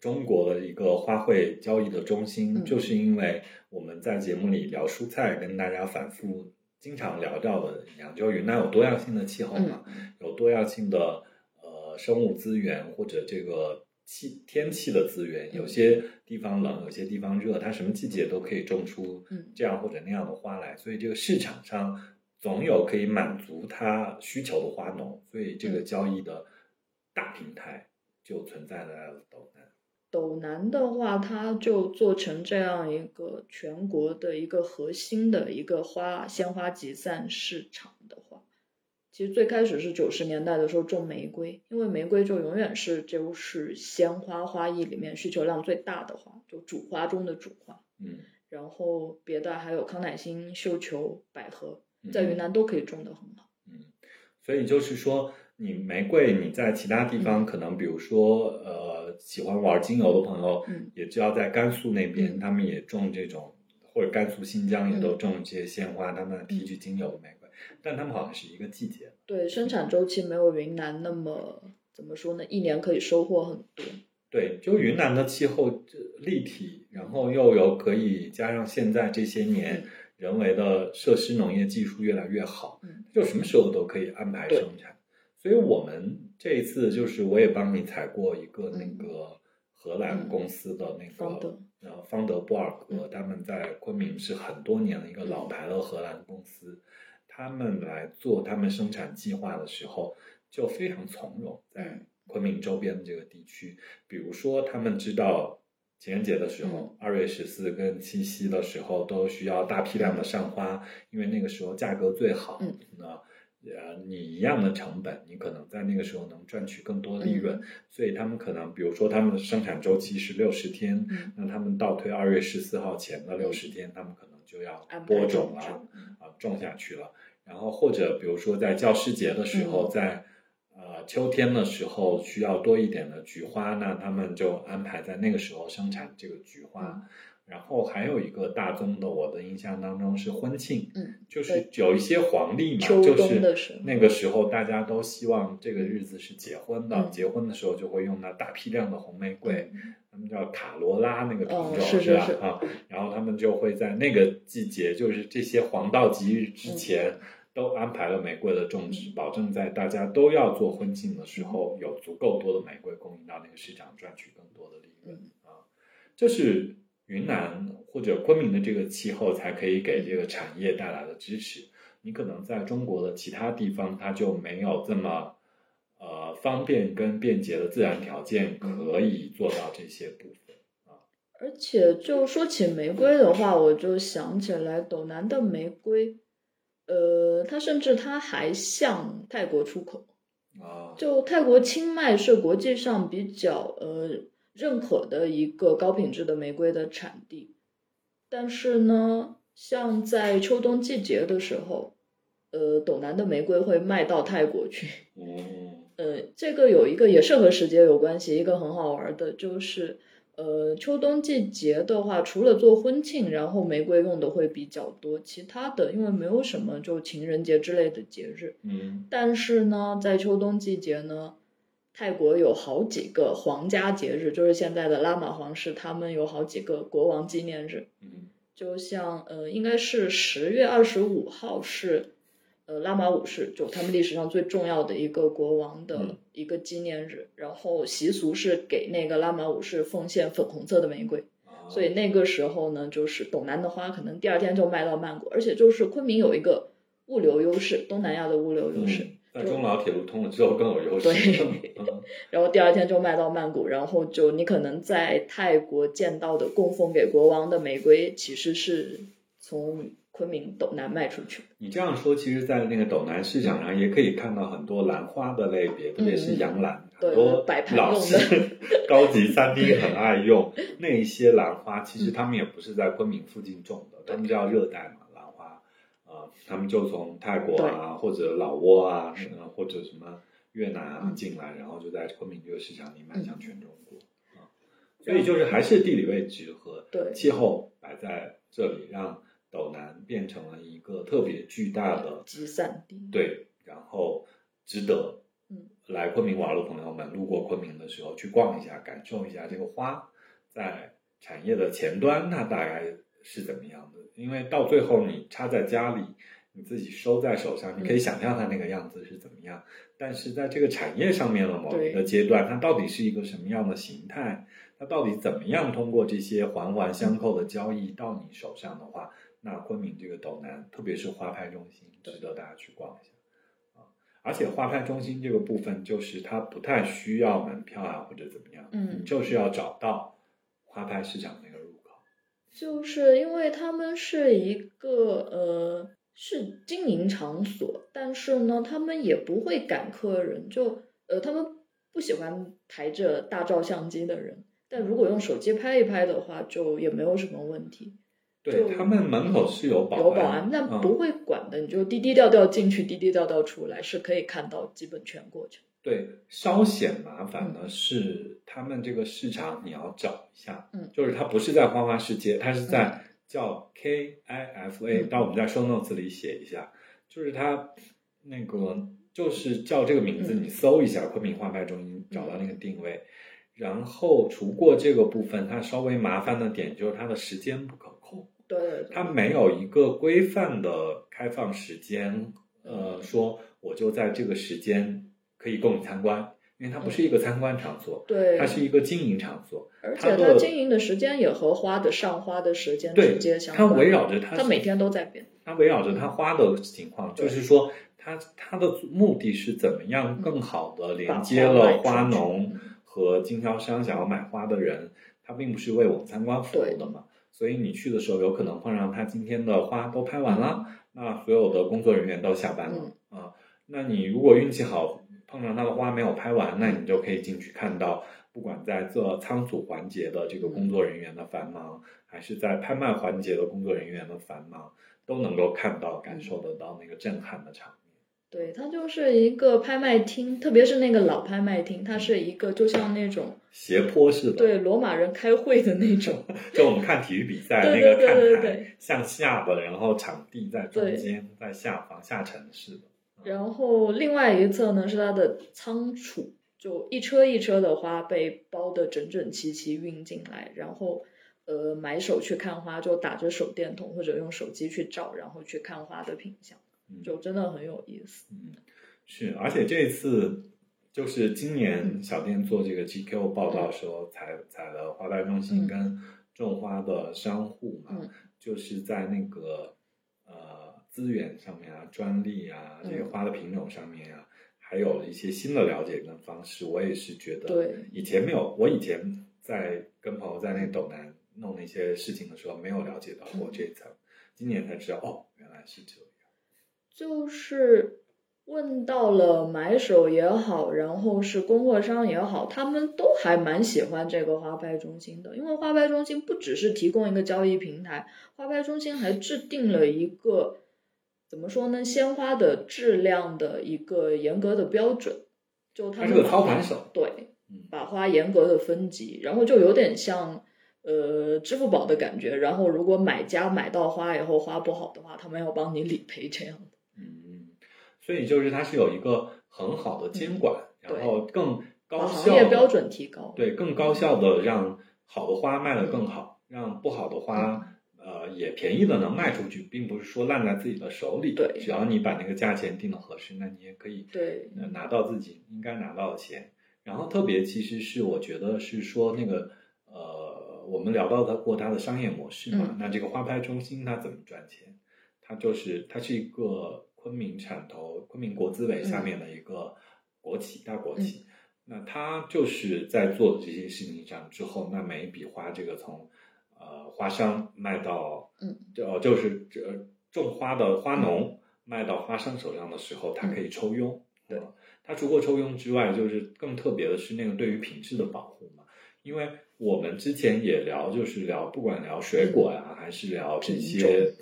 中国的一个花卉交易的中心，嗯。就是因为我们在节目里聊蔬菜，跟大家反复经常聊到的一样，就是云南有多样性的气候嘛，有多样性的呃生物资源或者这个气天气的资源，嗯。有些地方冷，有些地方热，它什么季节都可以种出嗯。这样或者那样的花来，所以这个市场上总有可以满足他需求的花农，所以这个嗯交易的大平台就存在在了斗南。斗南的话，它就做成这样一个全国的一个核心的一个花鲜花集散市场的话，其实最开始是九十年代的时候种玫瑰，因为玫瑰就永远是就是鲜花花艺里面需求量最大的花，就主花中的主花。嗯，然后别的还有康乃馨、绣球、百合，嗯在云南都可以种得很好。嗯所以就是说，你玫瑰你在其他地方可能，比如说呃，喜欢玩精油的朋友，嗯也知道在甘肃那边，嗯他们也种这种，或者甘肃、新疆也都种这些鲜花，他们提取精油的玫瑰，但他们好像是一个季节。对，生产周期没有云南那么怎么说呢？一年可以收获很多。对，就云南的气候这立体，然后又有可以加上现在这些年人为的设施农业技术越来越好，嗯就什么时候都可以安排生产。所以我们这一次就是我也帮你采过一个那个荷兰公司的那方德个呃方德布尔格，嗯他们在昆明是很多年的一个老牌的荷兰公司，他们来做他们生产计划的时候就非常从容，在嗯昆明周边的这个地区，比如说他们知道。情人节的时候，二月十四跟七夕的时候都需要大批量的上花，因为那个时候价格最好。嗯那呃，你一样的成本，你可能在那个时候能赚取更多利润，所以他们可能，比如说他们的生产周期是六十天，嗯那他们倒推二月十四号前的六十天，他们可能就要播种种了植啊，种下去了。然后或者比如说在教师节的时候，嗯在呃秋天的时候需要多一点的菊花，那他们就安排在那个时候生产这个菊花。嗯然后还有一个大宗的，我的印象当中是婚庆，嗯，就是有一些黄历嘛，就是那个时候大家都希望这个日子是结婚的，嗯结婚的时候就会用那大批量的红玫瑰，嗯他们叫卡罗拉那个品哦种、是吧啊，然后他们就会在那个季节，就是这些黄道吉日之前，都安排了玫瑰的种植，保证在大家都要做婚庆的时候，有足够多的玫瑰供应到那个市场，赚取更多的利润啊。这是云南或者昆明的这个气候才可以给这个产业带来的支持。你可能在中国的其他地方，它就没有这么呃方便跟便捷的自然条件，可以做到这些部分啊。而且就说起玫瑰的话，我就想起来斗南的玫瑰，呃，它甚至它还向泰国出口啊。就泰国清迈是国际上比较呃认可的一个高品质的玫瑰的产地，但是呢，像在秋冬季节的时候。呃，斗南的玫瑰会卖到泰国去。嗯，呃，这个有一个也是和时节有关系，一个很好玩的，就是呃，秋冬季节的话，除了做婚庆，然后玫瑰用的会比较多，其他的因为没有什么就情人节之类的节日。嗯，但是呢，在秋冬季节呢，泰国有好几个皇家节日，就是现在的拉玛皇室，他们有好几个国王纪念日。嗯，就像呃，应该是十月二十五号是。呃，拉玛五世就他们历史上最重要的一个国王的一个纪念日，然后习俗是给那个拉玛五世奉献粉红色的玫瑰，所以那个时候呢，就是斗南的花可能第二天就卖到曼谷，而且就是昆明有一个物流优势，东南亚的物流优势，那中老铁路通了之后更有优势。对，然后第二天就卖到曼谷，然后就你可能在泰国见到的供奉给国王的玫瑰，其实是从。昆明斗南卖出去。你这样说，其实，在那个斗南市场上也可以看到很多兰花的类别，特别是洋兰，很多老式 高级餐厅很爱用 那一些兰花。其实他们也不是在昆明附近种的，他们叫热带嘛兰花啊，他们就从泰国啊或者老挝啊，或者什么越南啊进来，然后就在昆明这个市场里卖向全中国啊。所以就是还是地理位置和气候摆在这里让。斗南变成了一个特别巨大的集散地，对，然后值得嗯来昆明玩的朋友们路过昆明的时候去逛一下，感受一下这个花在产业的前端它大概是怎么样的。因为到最后你插在家里，你自己收在手上，你可以想象它那个样子是怎么样。但是在这个产业上面的某一个阶段，它到底是一个什么样的形态？它到底怎么样通过这些环环相扣的交易到你手上的话？那昆明这个斗南，特别是花拍中心，值得大家去逛一下啊！而且花拍中心这个部分，就是它不太需要门票啊，或者怎么样，嗯，就是要找到花拍市场那个入口。就是因为他们是一个呃是经营场所，但是呢，他们也不会赶客人，就呃他们不喜欢抬着大照相机的人，但如果用手机拍一拍的话，就也没有什么问题。对他们门口是有保安，有保安，但不会管的，你就低低调调进去，低低调调出来，是可以看到基本全过程。对，稍显麻烦的是，他们这个市场你要找一下，嗯，就是它不是在花花世界，它是在叫 K I F A，到我们在 show notes 里写一下，就是它那个就是叫这个名字，你搜一下昆明花派中心，找到那个定位。然后除过这个部分，它稍微麻烦的点就是它的时间不可控。对，它没有一个规范的开放时间，呃，说我就在这个时间可以供你参观，因为它不是一个参观场所，对，它是一个经营场所，而且它经营的时间也和花的上花的时间直接相关。它围绕着它，它每天都在变。它围绕着它花的情况，就是说它它的目的是怎么样更好的连接了花农和经销商想要买花的人，它并不是为我们参观服务的嘛。所以你去的时候，有可能碰上他今天的花都拍完了，那所有的工作人员都下班了啊。那你如果运气好，碰上他的花没有拍完，那你就可以进去看到，不管在做仓储环节的这个工作人员的繁忙，还是在拍卖环节的工作人员的繁忙，都能够看到、感受得到那个震撼的场面。对，它就是一个拍卖厅，特别是那个老拍卖厅，它是一个就像那种斜坡式的，对，罗马人开会的那种。就我们看体育比赛那个看台向下的，然后场地在中间，在下方下沉式的。然后另外一侧呢是它的仓储，就一车一车的花被包的整整齐齐运进来，然后呃买手去看花就打着手电筒或者用手机去照，然后去看花的品相。就真的很有意思。嗯，是，而且这次就是今年小店做这个 GQ 报道的时候，采采了花牌中心跟种花的商户嘛，就是在那个呃资源上面啊、专利啊这些花的品种上面啊，还有一些新的了解跟方式。我也是觉得，对，以前没有，我以前在跟朋友在那斗南弄那些事情的时候，没有了解到过这一层，今年才知道，哦，原来是这样。就是问到了买手也好，然后是供货商也好，他们都还蛮喜欢这个花拍中心的，因为花拍中心不只是提供一个交易平台，花拍中心还制定了一个怎么说呢，鲜花的质量的一个严格的标准，就他是个操盘手，对，把花严格的分级，然后就有点像。呃，支付宝的感觉。然后，如果买家买到花以后花不好的话，他们要帮你理赔这样的。嗯，所以就是它是有一个很好的监管，然后更高效，行业标准提高，对，更高效的让好的花卖得更好，让不好的花呃也便宜的能卖出去，并不是说烂在自己的手里。对，只要你把那个价钱定的合适，那你也可以对拿到自己应该拿到的钱。然后特别其实是我觉得是说那个呃。我们聊到的过它的商业模式嘛，那这个花拍中心它怎么赚钱？它就是它是一个昆明产投、昆明国资委下面的一个国企大国企，那他就是在做这些事情上之后，那每一笔花这个从呃花商卖到嗯，就就是这种花的花农卖到花商手上的时候，它可以抽佣。对，它除过抽佣之外，就是更特别的是那个对于品质的保护嘛，因为。我们之前也聊，就是聊不管聊水果呀，还是聊这些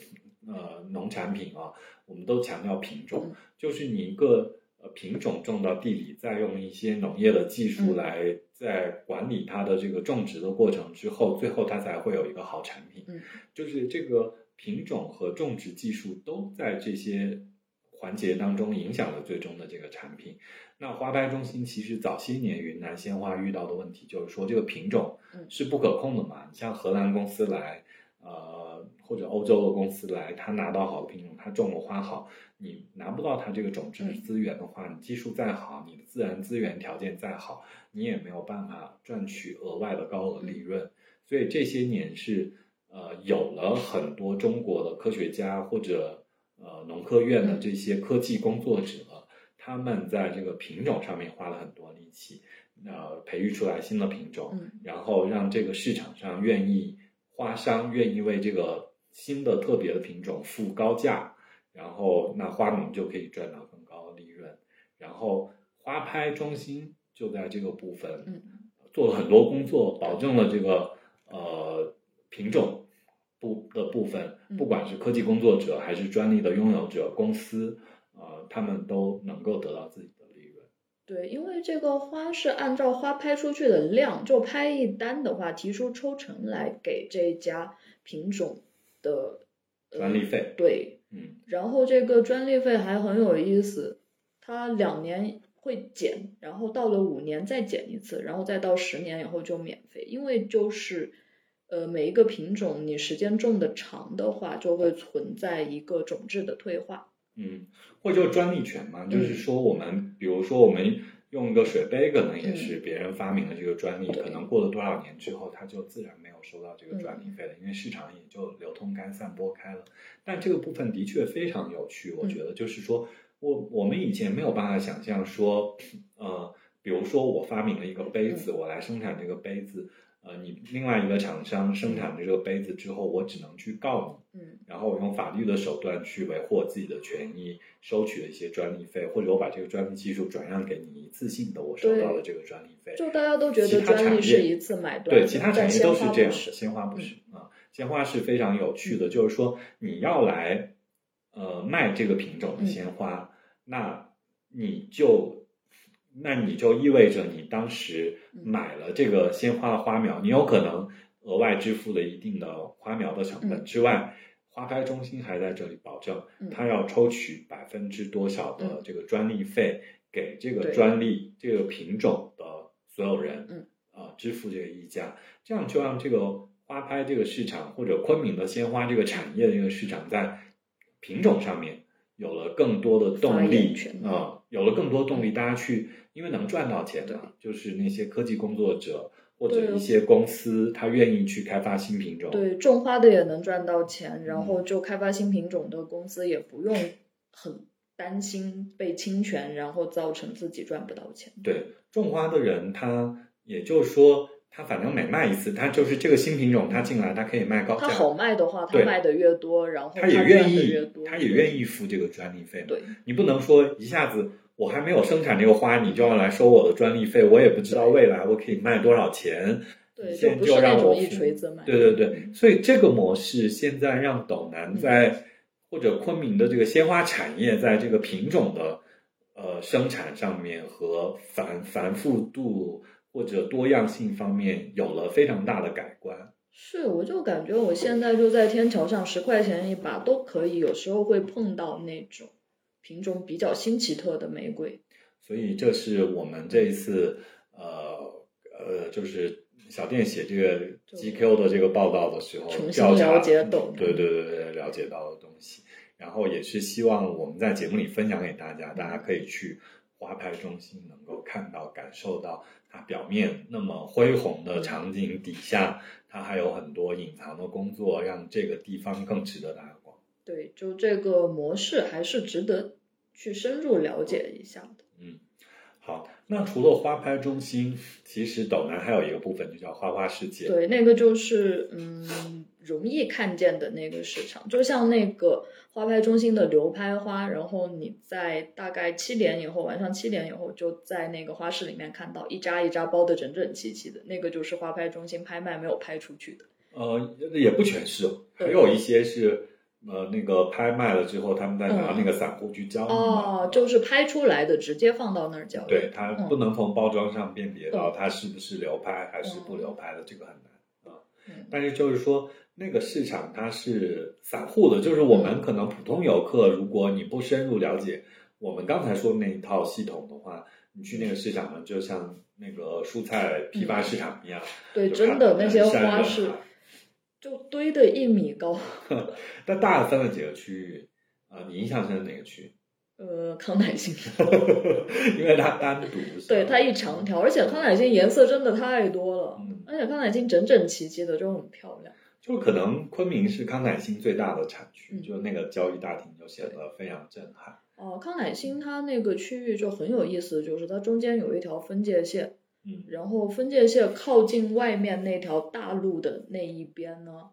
呃农产品啊，我们都强调品种，就是你一个呃品种种到地里，再用一些农业的技术来在管理它的这个种植的过程之后，最后它才会有一个好产品。嗯，就是这个品种和种植技术都在这些环节当中影响了最终的这个产品。那花拍中心其实早些年云南鲜花遇到的问题就是说这个品种是不可控的嘛。你像荷兰公司来，呃，或者欧洲的公司来，他拿到好的品种，他种了花好，你拿不到他这个种质资源的话，你技术再好，你的自然资源条件再好，你也没有办法赚取额外的高额利润。所以这些年是呃有了很多中国的科学家或者呃农科院的这些科技工作者。他们在这个品种上面花了很多力气，呃，培育出来新的品种，然后让这个市场上愿意花商愿意为这个新的特别的品种付高价，然后那花农就可以赚到更高的利润。然后花拍中心就在这个部分做了很多工作，保证了这个呃品种部的部分，不管是科技工作者还是专利的拥有者公司。呃，他们都能够得到自己的利润。对，因为这个花是按照花拍出去的量，就拍一单的话，提出抽成来给这家品种的专利费。对，嗯。然后这个专利费还很有意思，它两年会减，然后到了五年再减一次，然后再到十年以后就免费。因为就是呃，每一个品种你时间种的长的话，就会存在一个种质的退化。嗯，或者就是专利权嘛，就是说我们，比如说我们用一个水杯，可能也是别人发明的这个专利，可能过了多少年之后，它就自然没有收到这个专利费了，因为市场也就流通开、散播开了。但这个部分的确非常有趣，我觉得就是说我我们以前没有办法想象说，呃，比如说我发明了一个杯子，我来生产这个杯子。呃，你另外一个厂商生产的这个杯子之后，我只能去告你，嗯，然后我用法律的手段去维护我自己的权益，收取了一些专利费，或者我把这个专利技术转让给你，一次性的我收到了这个专利费。就大家都觉得专利是一次买断，对，其他产业都是这样，鲜花不是啊，鲜花是非常有趣的，就是说你要来呃卖这个品种的鲜花，那你就。那你就意味着你当时买了这个鲜花的花苗，你有可能额外支付了一定的花苗的成本之外，花开中心还在这里保证，他要抽取百分之多少的这个专利费给这个专利这个品种的所有人，嗯，啊，支付这个溢价，这样就让这个花拍这个市场或者昆明的鲜花这个产业的这个市场在品种上面。有了更多的动力啊、有了更多动力，大家去，因为能赚到钱的，就是那些科技工作者或者一些公司，他愿意去开发新品种。对，种花的也能赚到钱，然嗯后就开发新品种的公司也不用很担心被侵权，然后造成自己赚不到钱。对，种花的人，他也就是说，他反正每卖一次，他就是这个新品种，他进来，他可以卖高价，他好卖的话，他卖的越多，然后他也愿意他也愿意付这个专利费嘛。对你不能说一下子我还没有生产这个花，你就要来收我的专利费，我也不知道未来我可以卖多少钱。对，你现在不就是让那种一锤子买。对对对，所以这个模式现在让斗南在、或者昆明的这个鲜花产业在这个品种的呃生产上面和繁繁复度或者多样性方面有了非常大的改观。是，我就感觉我现在就在天桥上，十块钱一把都可以，有时候会碰到那种品种比较新奇特的玫瑰。所以这是我们这一次呃呃，就是小店写这个 GQ 的这个报道的时候，重新了解斗南对对对对，了解到的东西。然后也是希望我们在节目里分享给大家，大家可以去花牌中心能够看到、感受到它表面那么恢宏的场景底下，它还有很多隐藏的工作，让这个地方更值得打光。对，就这个模式还是值得去深入了解一下的。好，那除了花拍中心，其实斗南还有一个部分就叫花花世界。对，那个就是嗯，容易看见的那个市场，就像那个花拍中心的流拍花，然后你在大概七点以后，晚上七点以后，就在那个花市里面看到一扎一扎包的整整齐齐的，那个就是花拍中心拍卖没有拍出去的。呃，也不全是，还有一些是呃那个拍卖了之后，他们再拿那个散户去交易嘛。哦，就是拍出来的，直接放到那儿交易。对，它嗯不能从包装上辨别到它是不是流拍还是不流拍的，这个很难啊。嗯但是就是说，那个市场它是散户的，就是我们可能普通游客，如果你不深入了解我们刚才说的那一套系统的话，你去那个市场呢，就像那个蔬菜批发市场一样，对，真的那些花是海就堆的一米高。但大的分了几个区域啊、你印象深的哪个区？呃，康乃馨，因为它单独对，它一长条，而且康乃馨颜色真的太多了，嗯而且康乃馨整整齐齐的，就很漂亮。就可能昆明是康乃馨最大的产区，嗯就那个交易大厅就显得非常震撼。哦，康乃馨它那个区域就很有意思，就是它中间有一条分界线，嗯然后分界线靠近外面那条大路的那一边呢，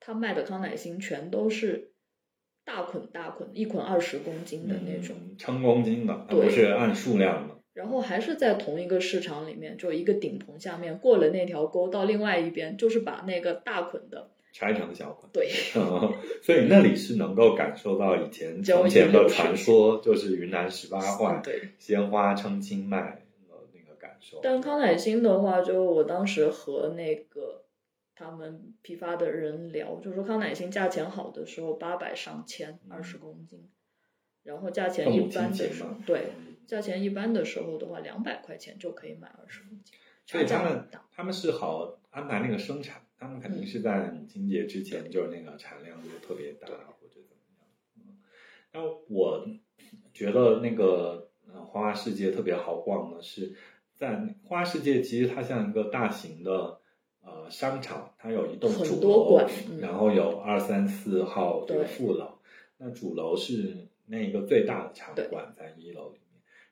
他卖的康乃馨全都是大捆大捆，一捆二十公斤的那种。嗯称公斤的，不是按数量的。然后还是在同一个市场里面，就一个顶棚下面过了那条沟到另外一边，就是把那个大捆的，拆成小捆，对，所以那里是能够感受到以前从前的传说，就是云南十八怪对。鲜花称斤卖但康乃馨的话，就我当时和那个他们批发的人聊，就说康乃馨价钱好的时候八百上千，二十公斤，然后价钱一般的时候对，价钱一般的时候的话，两百块钱就可以买二十公斤，所以他们。他们是好安排那个生产，他们肯定是在母亲节之前，就是那个产量就特别大或者怎么样。嗯，然后我觉得那个呃花花世界特别好逛的是，在花花世界其实它像一个大型的呃商场，它有一栋主楼然后有二三四号的副楼，那主楼是那一个最大的场馆在一楼里面。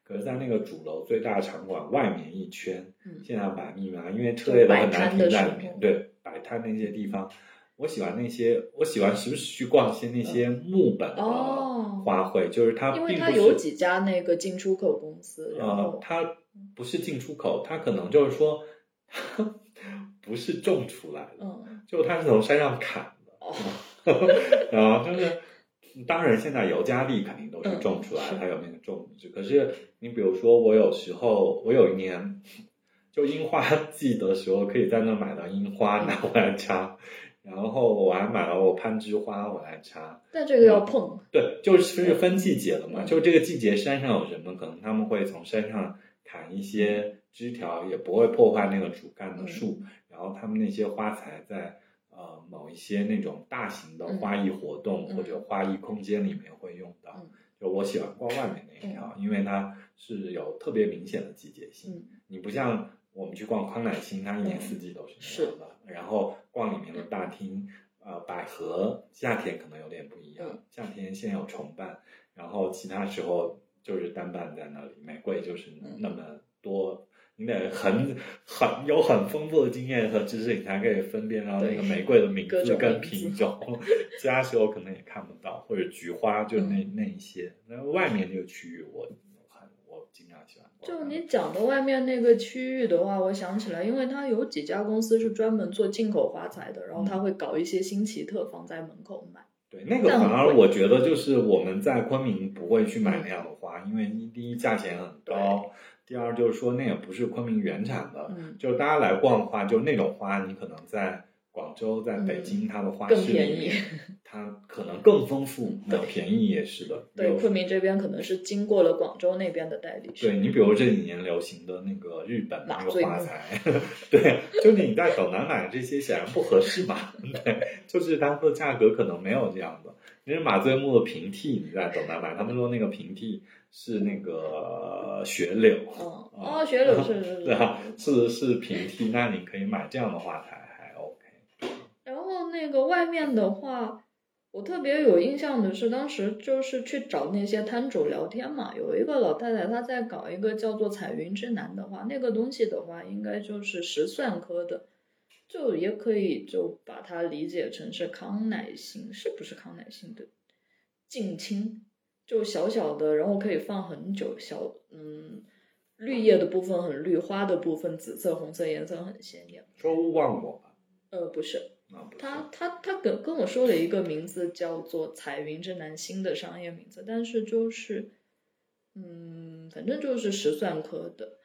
可是，在那个主楼最大的场馆外面一圈，嗯现在摆密码，因为车也都很难停在里面。对，摆摊那些地方，我喜欢那些，我喜欢时不时去逛一些那些木本的哦。花卉，就是它因为并不是它有几家那个进出口公司，然呃后，它不是进出口，它可能就是说，它 不是种出来的，嗯，就它是从山上砍的。哦，啊，就是当然，现在尤加利肯定都是种出来，嗯它有那个种植。可是你比如说，我有时候我有一年 就樱花季的时候，可以在那买到樱花拿回来插，然后我还买了我攀枝花回来插。但这个要碰，对，就是分季节了嘛，嗯。就这个季节山上有什么，可能他们会从山上砍一些枝条，也不会破坏那个主干的树，然后他们那些花材在。呃，某一些那种大型的花艺活动、嗯或者花艺空间里面会用到，嗯就我喜欢逛外面那一条，因为它是有特别明显的季节性。嗯你不像我们去逛康乃馨，它一年四季都是那样的。然后逛里面的大厅，呃，百合夏天可能有点不一样，嗯夏天先有重瓣，然后其他时候就是单瓣在那里。玫瑰就是嗯那么多，你得很很有很丰富的经验和知识，你才可以分辨到那个玫瑰的名各字跟品种，其他时候可能也看不到，或者菊花就那、嗯那一些。那外面这个区域我很我经常喜欢逛。就你讲的外面那个区域的话，我想起来，因为它有几家公司是专门做进口花材的，然后它会搞一些新奇特放在门口卖。对，那个反而我觉得就是我们在昆明不会去买那样的花，因为一第一价钱很高，第二就是说那也不是昆明原产的。嗯，就是大家来逛的话，就那种花，你可能在广州、在北京，它的花市里嗯更便宜，它可能更丰富，对那便宜也是的。对，昆明这边可能是经过了广州那边的代理商。对你比如这几年流行的那个日本那个花材，对，就你在斗南买这些显然不合适嘛，对，就是它的价格可能没有这样的。因为马醉木的平替你在斗南买，他们说那个平替是那个雪柳，嗯，啊哦，雪柳是是是。对啊，是是平替，那你可以买这样的花材那个外面的话，我特别有印象的是，当时就是去找那些摊主聊天嘛，有一个老太太她在搞一个叫做彩云之南的话，那个东西的话，应该就是石蒜科的，就也可以就把它理解成是康乃馨，是不是康乃馨的近亲？就小小的，然后可以放很久，小嗯，绿叶的部分很绿，花的部分紫色、红色颜色很鲜艳。说勿忘我，呃，不是，啊不是他他他跟跟我说了一个名字叫做彩云之南新的商业名字，但是就是，嗯，反正就是石蒜科的，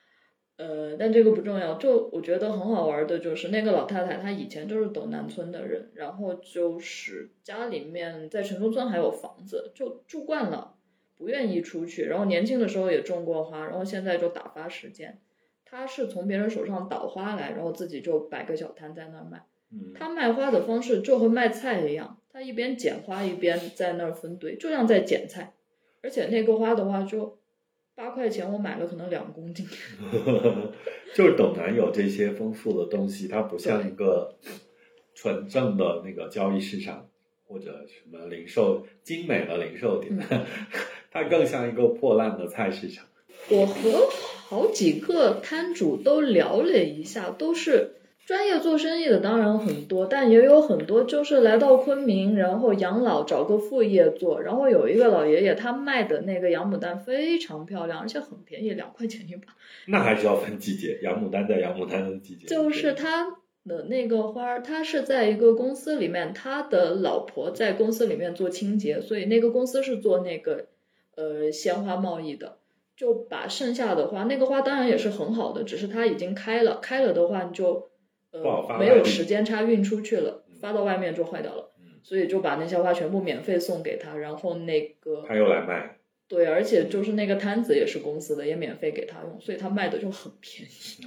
呃，但这个不重要。就我觉得很好玩的就是那个老太太，她以前就是斗南村的人，然后就是家里面在城中村还有房子，就住惯了，不愿意出去。然后年轻的时候也种过花，然后现在就打发时间。她是从别人手上倒花来，然后自己就摆个小摊在那儿卖。嗯，他卖花的方式就和卖菜一样，他一边捡花一边在那儿分堆，就像在捡菜。而且那个花的话，就八块钱，我买了可能两公斤。就是斗南有这些丰富的东西，它不像一个纯正的那个交易市场或者什么零售精美的零售点，嗯 它更像一个破烂的菜市场。我和好几个摊主都聊了一下，都是专业做生意的，当然很多，但也有很多就是来到昆明，然后养老找个副业做。然后有一个老爷爷，他卖的那个洋牡丹非常漂亮，而且很便宜，两块钱一把。那还是要分季节，洋牡丹在洋牡丹的季节，就是他的那个花儿，他是在一个公司里面，他的老婆在公司里面做清洁，所以那个公司是做那个呃鲜花贸易的，就把剩下的花，那个花当然也是很好的，只是它已经开了，开了的话你就不好发呃没有时间差运出去了嗯，发到外面就坏掉了，嗯所以就把那些花全部免费送给他，然后那个他又来卖，对，而且就是那个摊子也是公司的，也免费给他用，所以他卖的就很便宜。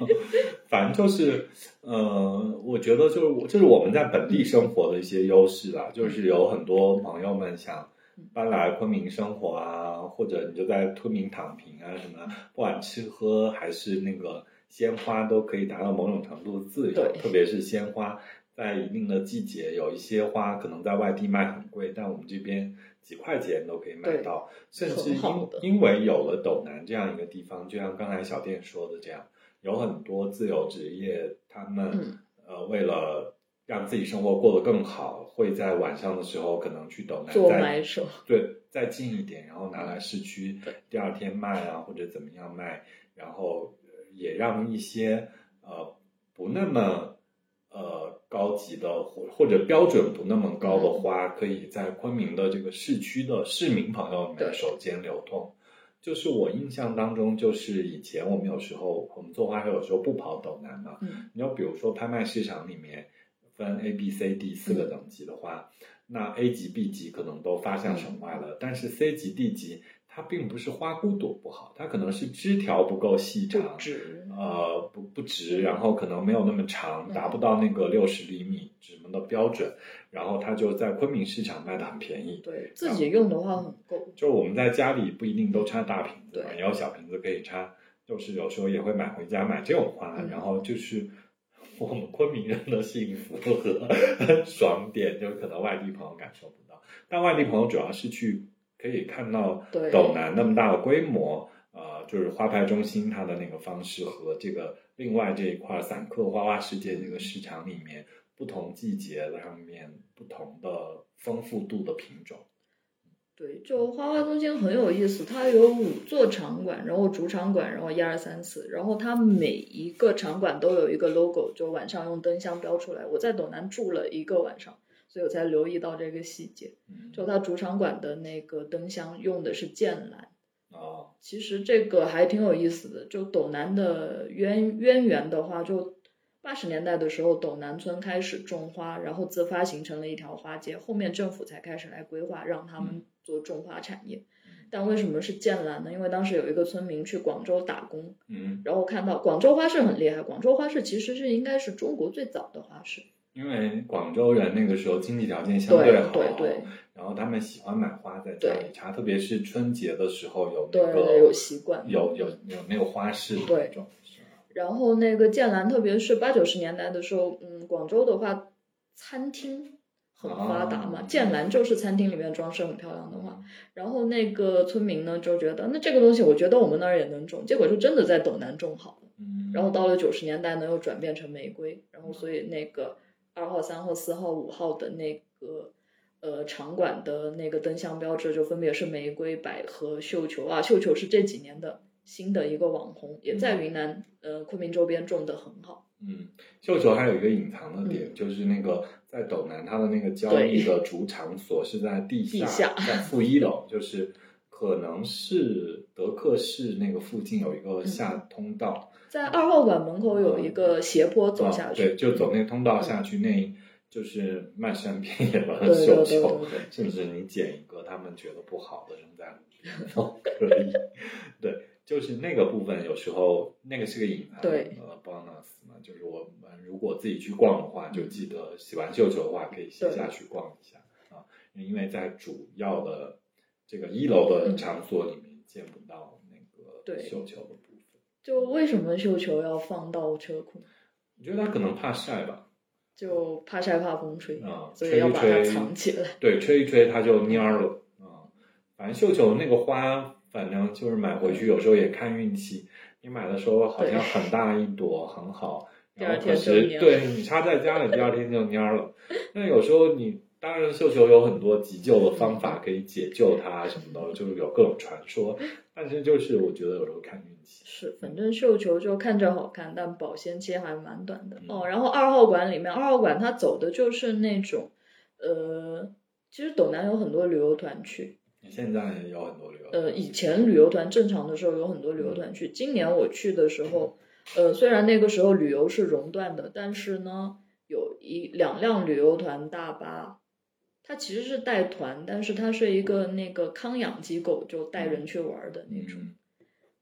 反正就是，呃，我觉得就是我，就是我们在本地生活的一些优势啦。就是有很多朋友们想搬来昆明生活啊，或者你就在昆明躺平啊，什么，不管吃喝还是那个鲜花，都可以达到某种程度的自由。特别是鲜花，在一定的季节，有一些花可能在外地卖很贵，但我们这边几块钱都可以买到。甚至因因为有了斗南这样一个地方，就像刚才小店说的这样。有很多自由职业，他们、嗯呃为了让自己生活过得更好，会在晚上的时候可能去斗南做再买手，对再近一点，然后拿来市区，第二天卖啊或者怎么样卖，然后呃也让一些呃不那么呃高级的或或者标准不那么高的嗯。花，可以在昆明的这个市区的市民朋友们对。手间流通。就是我印象当中，就是以前我们有时候我们做花市有时候不跑斗南嘛，嗯。你要比如说拍卖市场里面分 A、B、C、D 四个等级的话，那 A 级、B 级可能都发向省外了，但是 C 级、D 级它并不是花骨朵不好，它可能是枝条不够细不长，直，呃，不不直，然后可能没有那么长，嗯达不到那个六十厘米什么的标准，然后它就在昆明市场卖的很便宜。对自己用的话很够。就我们在家里不一定都插大瓶子嘛，对也有小瓶子可以插，就是有时候也会买回家买这种花，嗯然后就是我们昆明人的幸福和 爽点，就可能外地朋友感受不到，但外地朋友主要是去可以看到斗南那么大的规模。呃，就是花牌中心它的那个方式和这个另外这一块散客花花世界这个市场里面不同季节上面不同的丰富度的品种。对，就花花中心很有意思，它有五座场馆，然后主场馆，然后一二三四，然后它每一个场馆都有一个 logo，就晚上用灯箱标出来。我在斗南住了一个晚上，所以我才留意到这个细节。嗯就它主场馆的那个灯箱用的是剑兰，哦，其实这个还挺有意思的。就斗南的渊渊源的话，就八十年代的时候，斗南村开始种花，然后自发形成了一条花街，后面政府才开始来规划，让他们做种花产业。但为什么是剑兰呢？因为当时有一个村民去广州打工，嗯，然后看到广州花市很厉害，广州花市其实是应该是中国最早的花市。因为广州人那个时候经济条件相对好，对对然后他们喜欢买花在家里插，特别是春节的时候有那对，个有习惯。有有有那个花市对那种，然后那个剑兰，特别是八九十年代的时候，嗯，广州的话，餐厅很发达嘛，哦剑兰就是餐厅里面装饰很漂亮的花。然后那个村民呢就觉得，那这个东西我觉得我们那儿也能种，结果就真的在斗南种好了。嗯，然后到了九十年代呢，又转变成玫瑰，然后所以那个二号、三号、四号、五号的那个呃场馆的那个灯箱标志就分别是玫瑰、百合、绣球。啊，绣球是这几年的新的一个网红，也在云南呃昆明周边种的很好。嗯，绣球还有一个隐藏的嗯。点，就是那个在斗南，它的那个交易的主场所是在地地下在负一楼，就是可能是德克士那个附近有一个嗯下通道，在二号馆门口有一个斜坡走下去，啊对，就走那个通道下去，那就是漫山遍野的绣对球甚至你捡一个他们觉得不好的扔在路边都可以。对，就是那个部分，有时候那个是个隐含对。呃 bonus 嘛，就是我们如果自己去逛的话，就记得喜欢绣球的话，可以先下去逛一下。啊，因为在主要的这个一楼的嗯场所里面见不到那个绣球的部分。就为什么绣球要放到车库？我觉得它可能怕晒吧，就怕晒怕风吹，啊所以要把它藏起来。对，吹一吹它就蔫儿了啊。反正绣球那个花，反正就是买回去有时候也看运气。你买的时候好像很大一朵，很好，然后可是对你插在家里，第二天就蔫儿了。那有时候你当然绣球有很多急救的方法可以解救它什么的，就是有各种传说。但是就是我觉得有时候看运气。是，反正绣球就看着好看，但保鲜期还蛮短的、嗯哦。然后二号馆里面，二号馆它走的就是那种，呃，其实斗南有很多旅游团去，现在也有很多旅游，呃，以前旅游团正常的时候有很多旅游团去，今年我去的时候，呃，虽然那个时候旅游是熔断的，但是呢，有一两辆旅游团大巴，它其实是带团，但是它是一个那个康养机构，就带人去玩的那种。嗯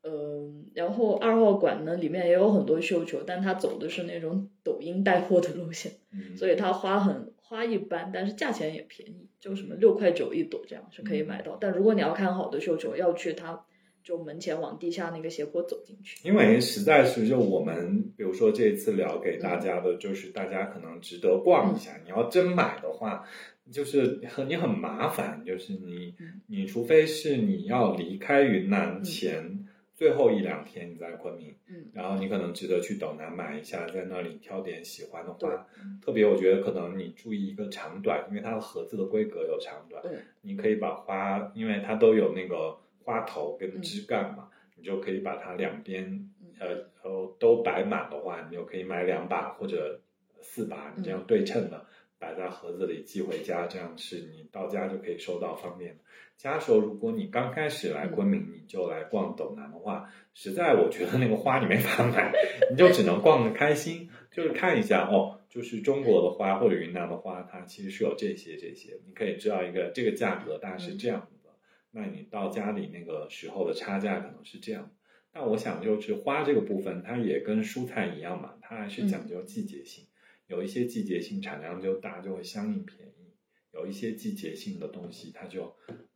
嗯，然后二号馆呢，里面也有很多绣球，但它走的是那种抖音带货的路线，嗯，所以它花很花一般，但是价钱也便宜，就什么六块九一朵这样是可以买到。但如果你要看好的绣球，要去它就门前往地下那个斜坡走进去。因为实在是就我们，比如说这一次聊给大家的，就是大家可能值得逛一下。你要真买的话，就是很你很麻烦，就是你嗯。你除非是你要离开云南前最后一两天你在昆明，嗯，然后你可能值得去斗南买一下，在那里挑点喜欢的花。特别我觉得可能你注意一个长短，因为它的盒子的规格有长短，对。你可以把花，因为它都有那个花头跟嗯。枝干嘛，你就可以把它两边嗯。呃呃都摆满的话，你就可以买两把或者四把，你这样对称的。摆在盒子里寄回家，这样是你到家就可以收到，方便的。家时候，如果你刚开始来昆明，你就来逛斗南的话，实在我觉得那个花你没法买，你就只能逛的开心，就是看一下哦，就是中国的花或者云南的花，它其实是有这些这些，你可以知道一个这个价格大概是这样子的，那你到家里那个时候的差价可能是这样。但我想就是花这个部分，它也跟蔬菜一样嘛，它还是讲究季节性。有一些季节性产量就大，就会相应便宜；有一些季节性的东西，它就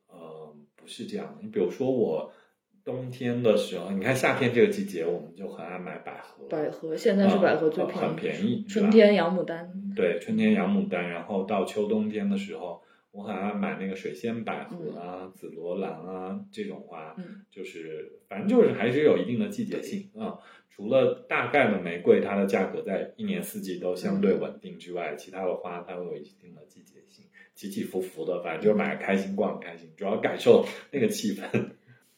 呃不是这样。你比如说我冬天的时候，你看夏天这个季节，我们就很爱买百合。百合现在是百合最便宜，很便宜。春天洋牡丹。对，春天洋牡丹，然后到秋冬天的时候。我很爱买那个水仙百合啊、紫罗兰啊这种花，就是反正就是还是有一定的季节性啊。除了大概的玫瑰，它的价格在一年四季都相对稳定之外，其他的花它会有一定的季节性，起起伏伏的。反正就是买开心逛开心，主要感受那个气氛。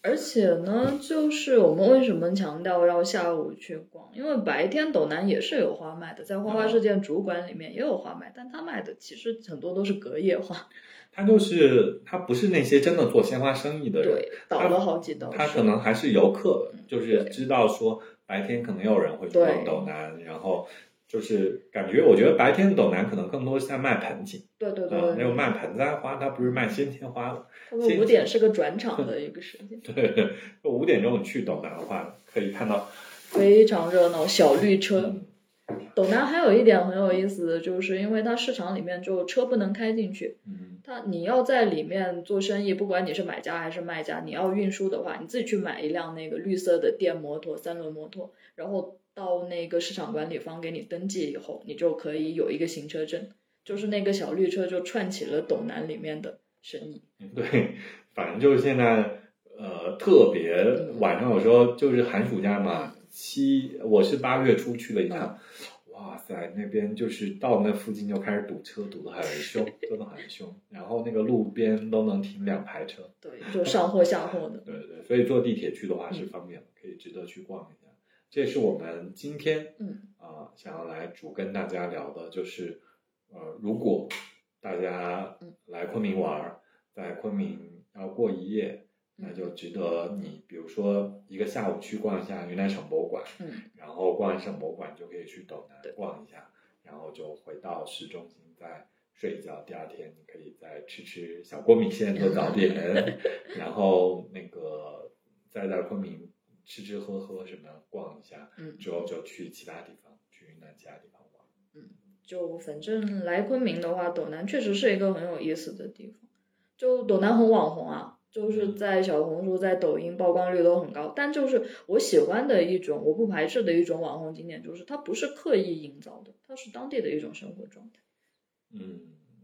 而且呢，就是我们为什么强调要下午去逛？因为白天斗南也是有花卖的，在花花世界主馆里面也有花卖，但他卖的其实很多都是隔夜花。他就是他不是那些真的做鲜花生意的人，对，倒了好几刀。他可能还是游客，就是知道说白天可能有人会去逛斗南，然后就是感觉，我觉得白天斗南可能更多是在卖盆景，对对对，没有卖盆栽花，它不是卖鲜切花的。五点是个转场的一个时间，对，五点钟你去斗南的话，可以看到 非常热闹小绿车。斗南还有一点很有意思的就是，因为它市场里面就车不能开进去，它你要在里面做生意，不管你是买家还是卖家，你要运输的话，你自己去买一辆那个绿色的电摩托三轮摩托，然后到那个市场管理方给你登记以后，你就可以有一个行车证，就是那个小绿车就串起了斗南里面的生意。对，反正就是现在呃特别晚上有时候就是寒暑假嘛。七，我是八月初去了一趟，哇塞，那边就是到那附近就开始堵车，堵得很凶，真的很凶。然后那个路边都能停两排车，对，就上货下货的。对对，所以坐地铁去的话是方便的，可以值得去逛一下。这是我们今天，嗯啊，想要来主跟大家聊的，就是呃，如果大家来昆明玩，在昆明要过一夜。那就值得你，比如说一个下午去逛一下云南省博物馆，嗯，然后逛完省博物馆就可以去斗南逛一下，然后就回到市中心再睡一觉。第二天你可以再吃吃小锅米线做早点，然后那个再在昆明吃吃喝喝什么逛一下，嗯，之后就去其他地方，去云南其他地方就反正来昆明的话，斗南确实是一个很有意思的地方。就斗南很网红啊。就是在小红书、在抖音曝光率都很高，但就是我喜欢的一种，我不排斥的一种网红景点，就是它不是刻意营造的，它是当地的一种生活状态。嗯，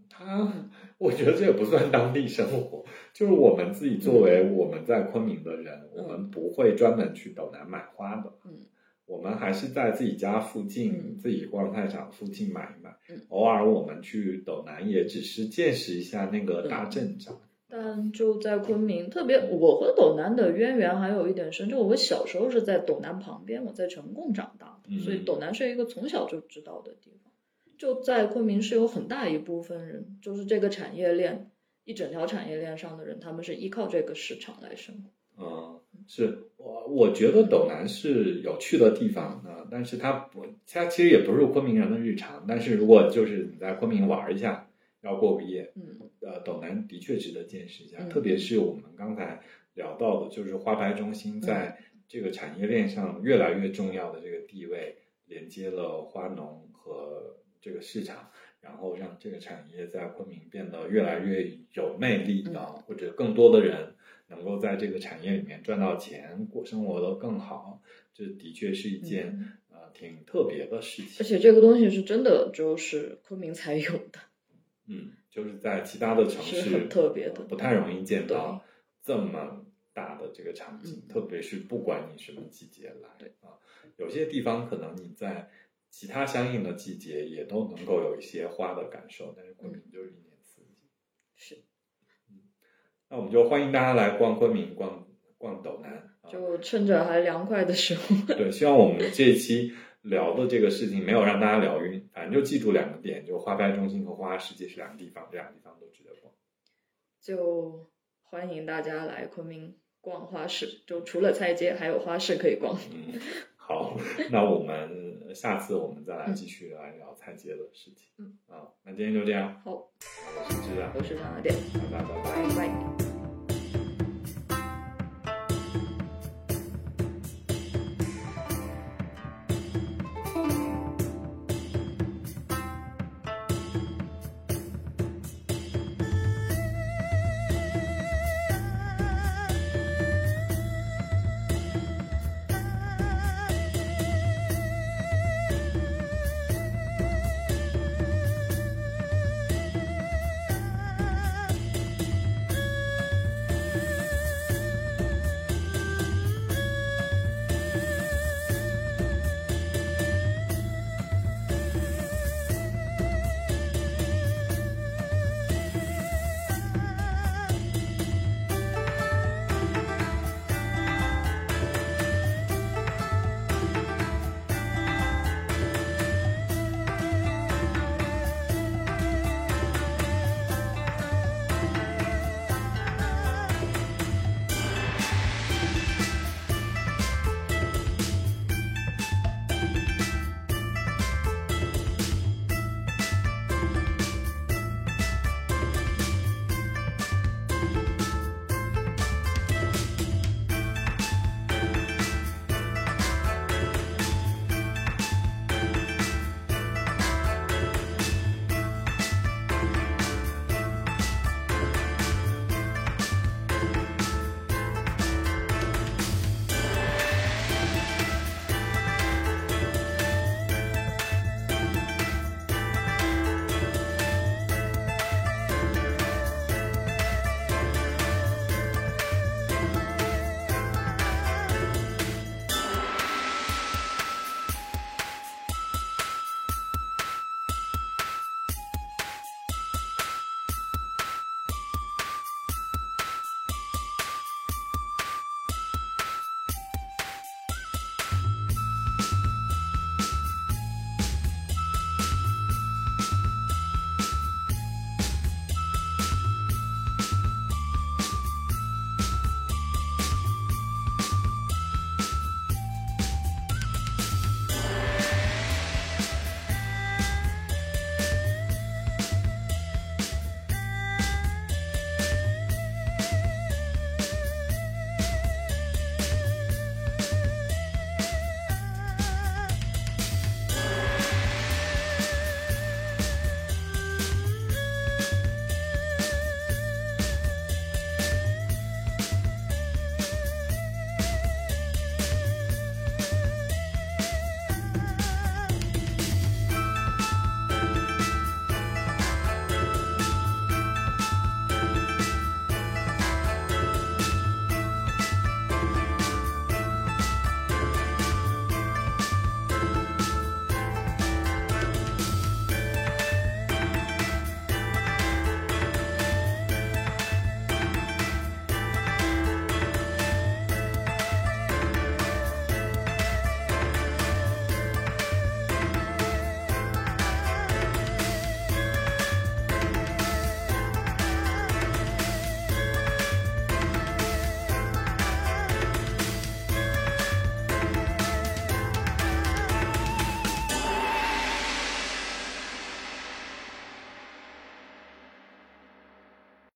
它，我觉得这也不算当地生活，就是我们自己作为我们在昆明的人，我们不会专门去斗南买花的。嗯，我们还是在自己家附近，自己逛菜场附近买一买。嗯，偶尔我们去斗南，也只是见识一下那个大阵仗。但就在昆明，特别我和斗南的渊源还有一点深，就我小时候是在斗南旁边，我在呈贡长大的，所以斗南是一个从小就知道的地方。就在昆明是有很大一部分人，就是这个产业链一整条产业链上的人，他们是依靠这个市场来生活。嗯，是我我觉得斗南是有趣的地方啊，但是它不，它其实也不是昆明人的日常。但是如果就是你在昆明玩一下。要过个夜，嗯，呃，斗南的确值得见识一下，特别是我们刚才聊到的，就是花牌中心在这个产业链上越来越重要的这个地位，连接了花农和这个市场，然后让这个产业在昆明变得越来越有魅力啊，或者更多的人能够在这个产业里面赚到钱，过生活的更好，这的确是一件呃挺特别的事情。而且这个东西是真的，就是昆明才有的。嗯，就是在其他的城市特别的不太容易见到这么大的这个场景，特别是不管你什么季节来，对啊，有些地方可能你在其他相应的季节也都能够有一些花的感受，但是昆明就是一年那我们就欢迎大家来逛昆明，逛逛斗南，就趁着还凉快的时候。对，希望我们这一期。聊的这个事情没有让大家聊晕，反正就记住两个点，就花拍中心和花花世界是两个地方，这两个地方都值得逛。就欢迎大家来昆明逛花市，就除了菜街，还有花市可以逛。嗯，好，那我们下次我们再来继续来聊菜街的事情。嗯，啊，那今天就这样。好，我是志然，我是张小点，拜拜拜拜拜。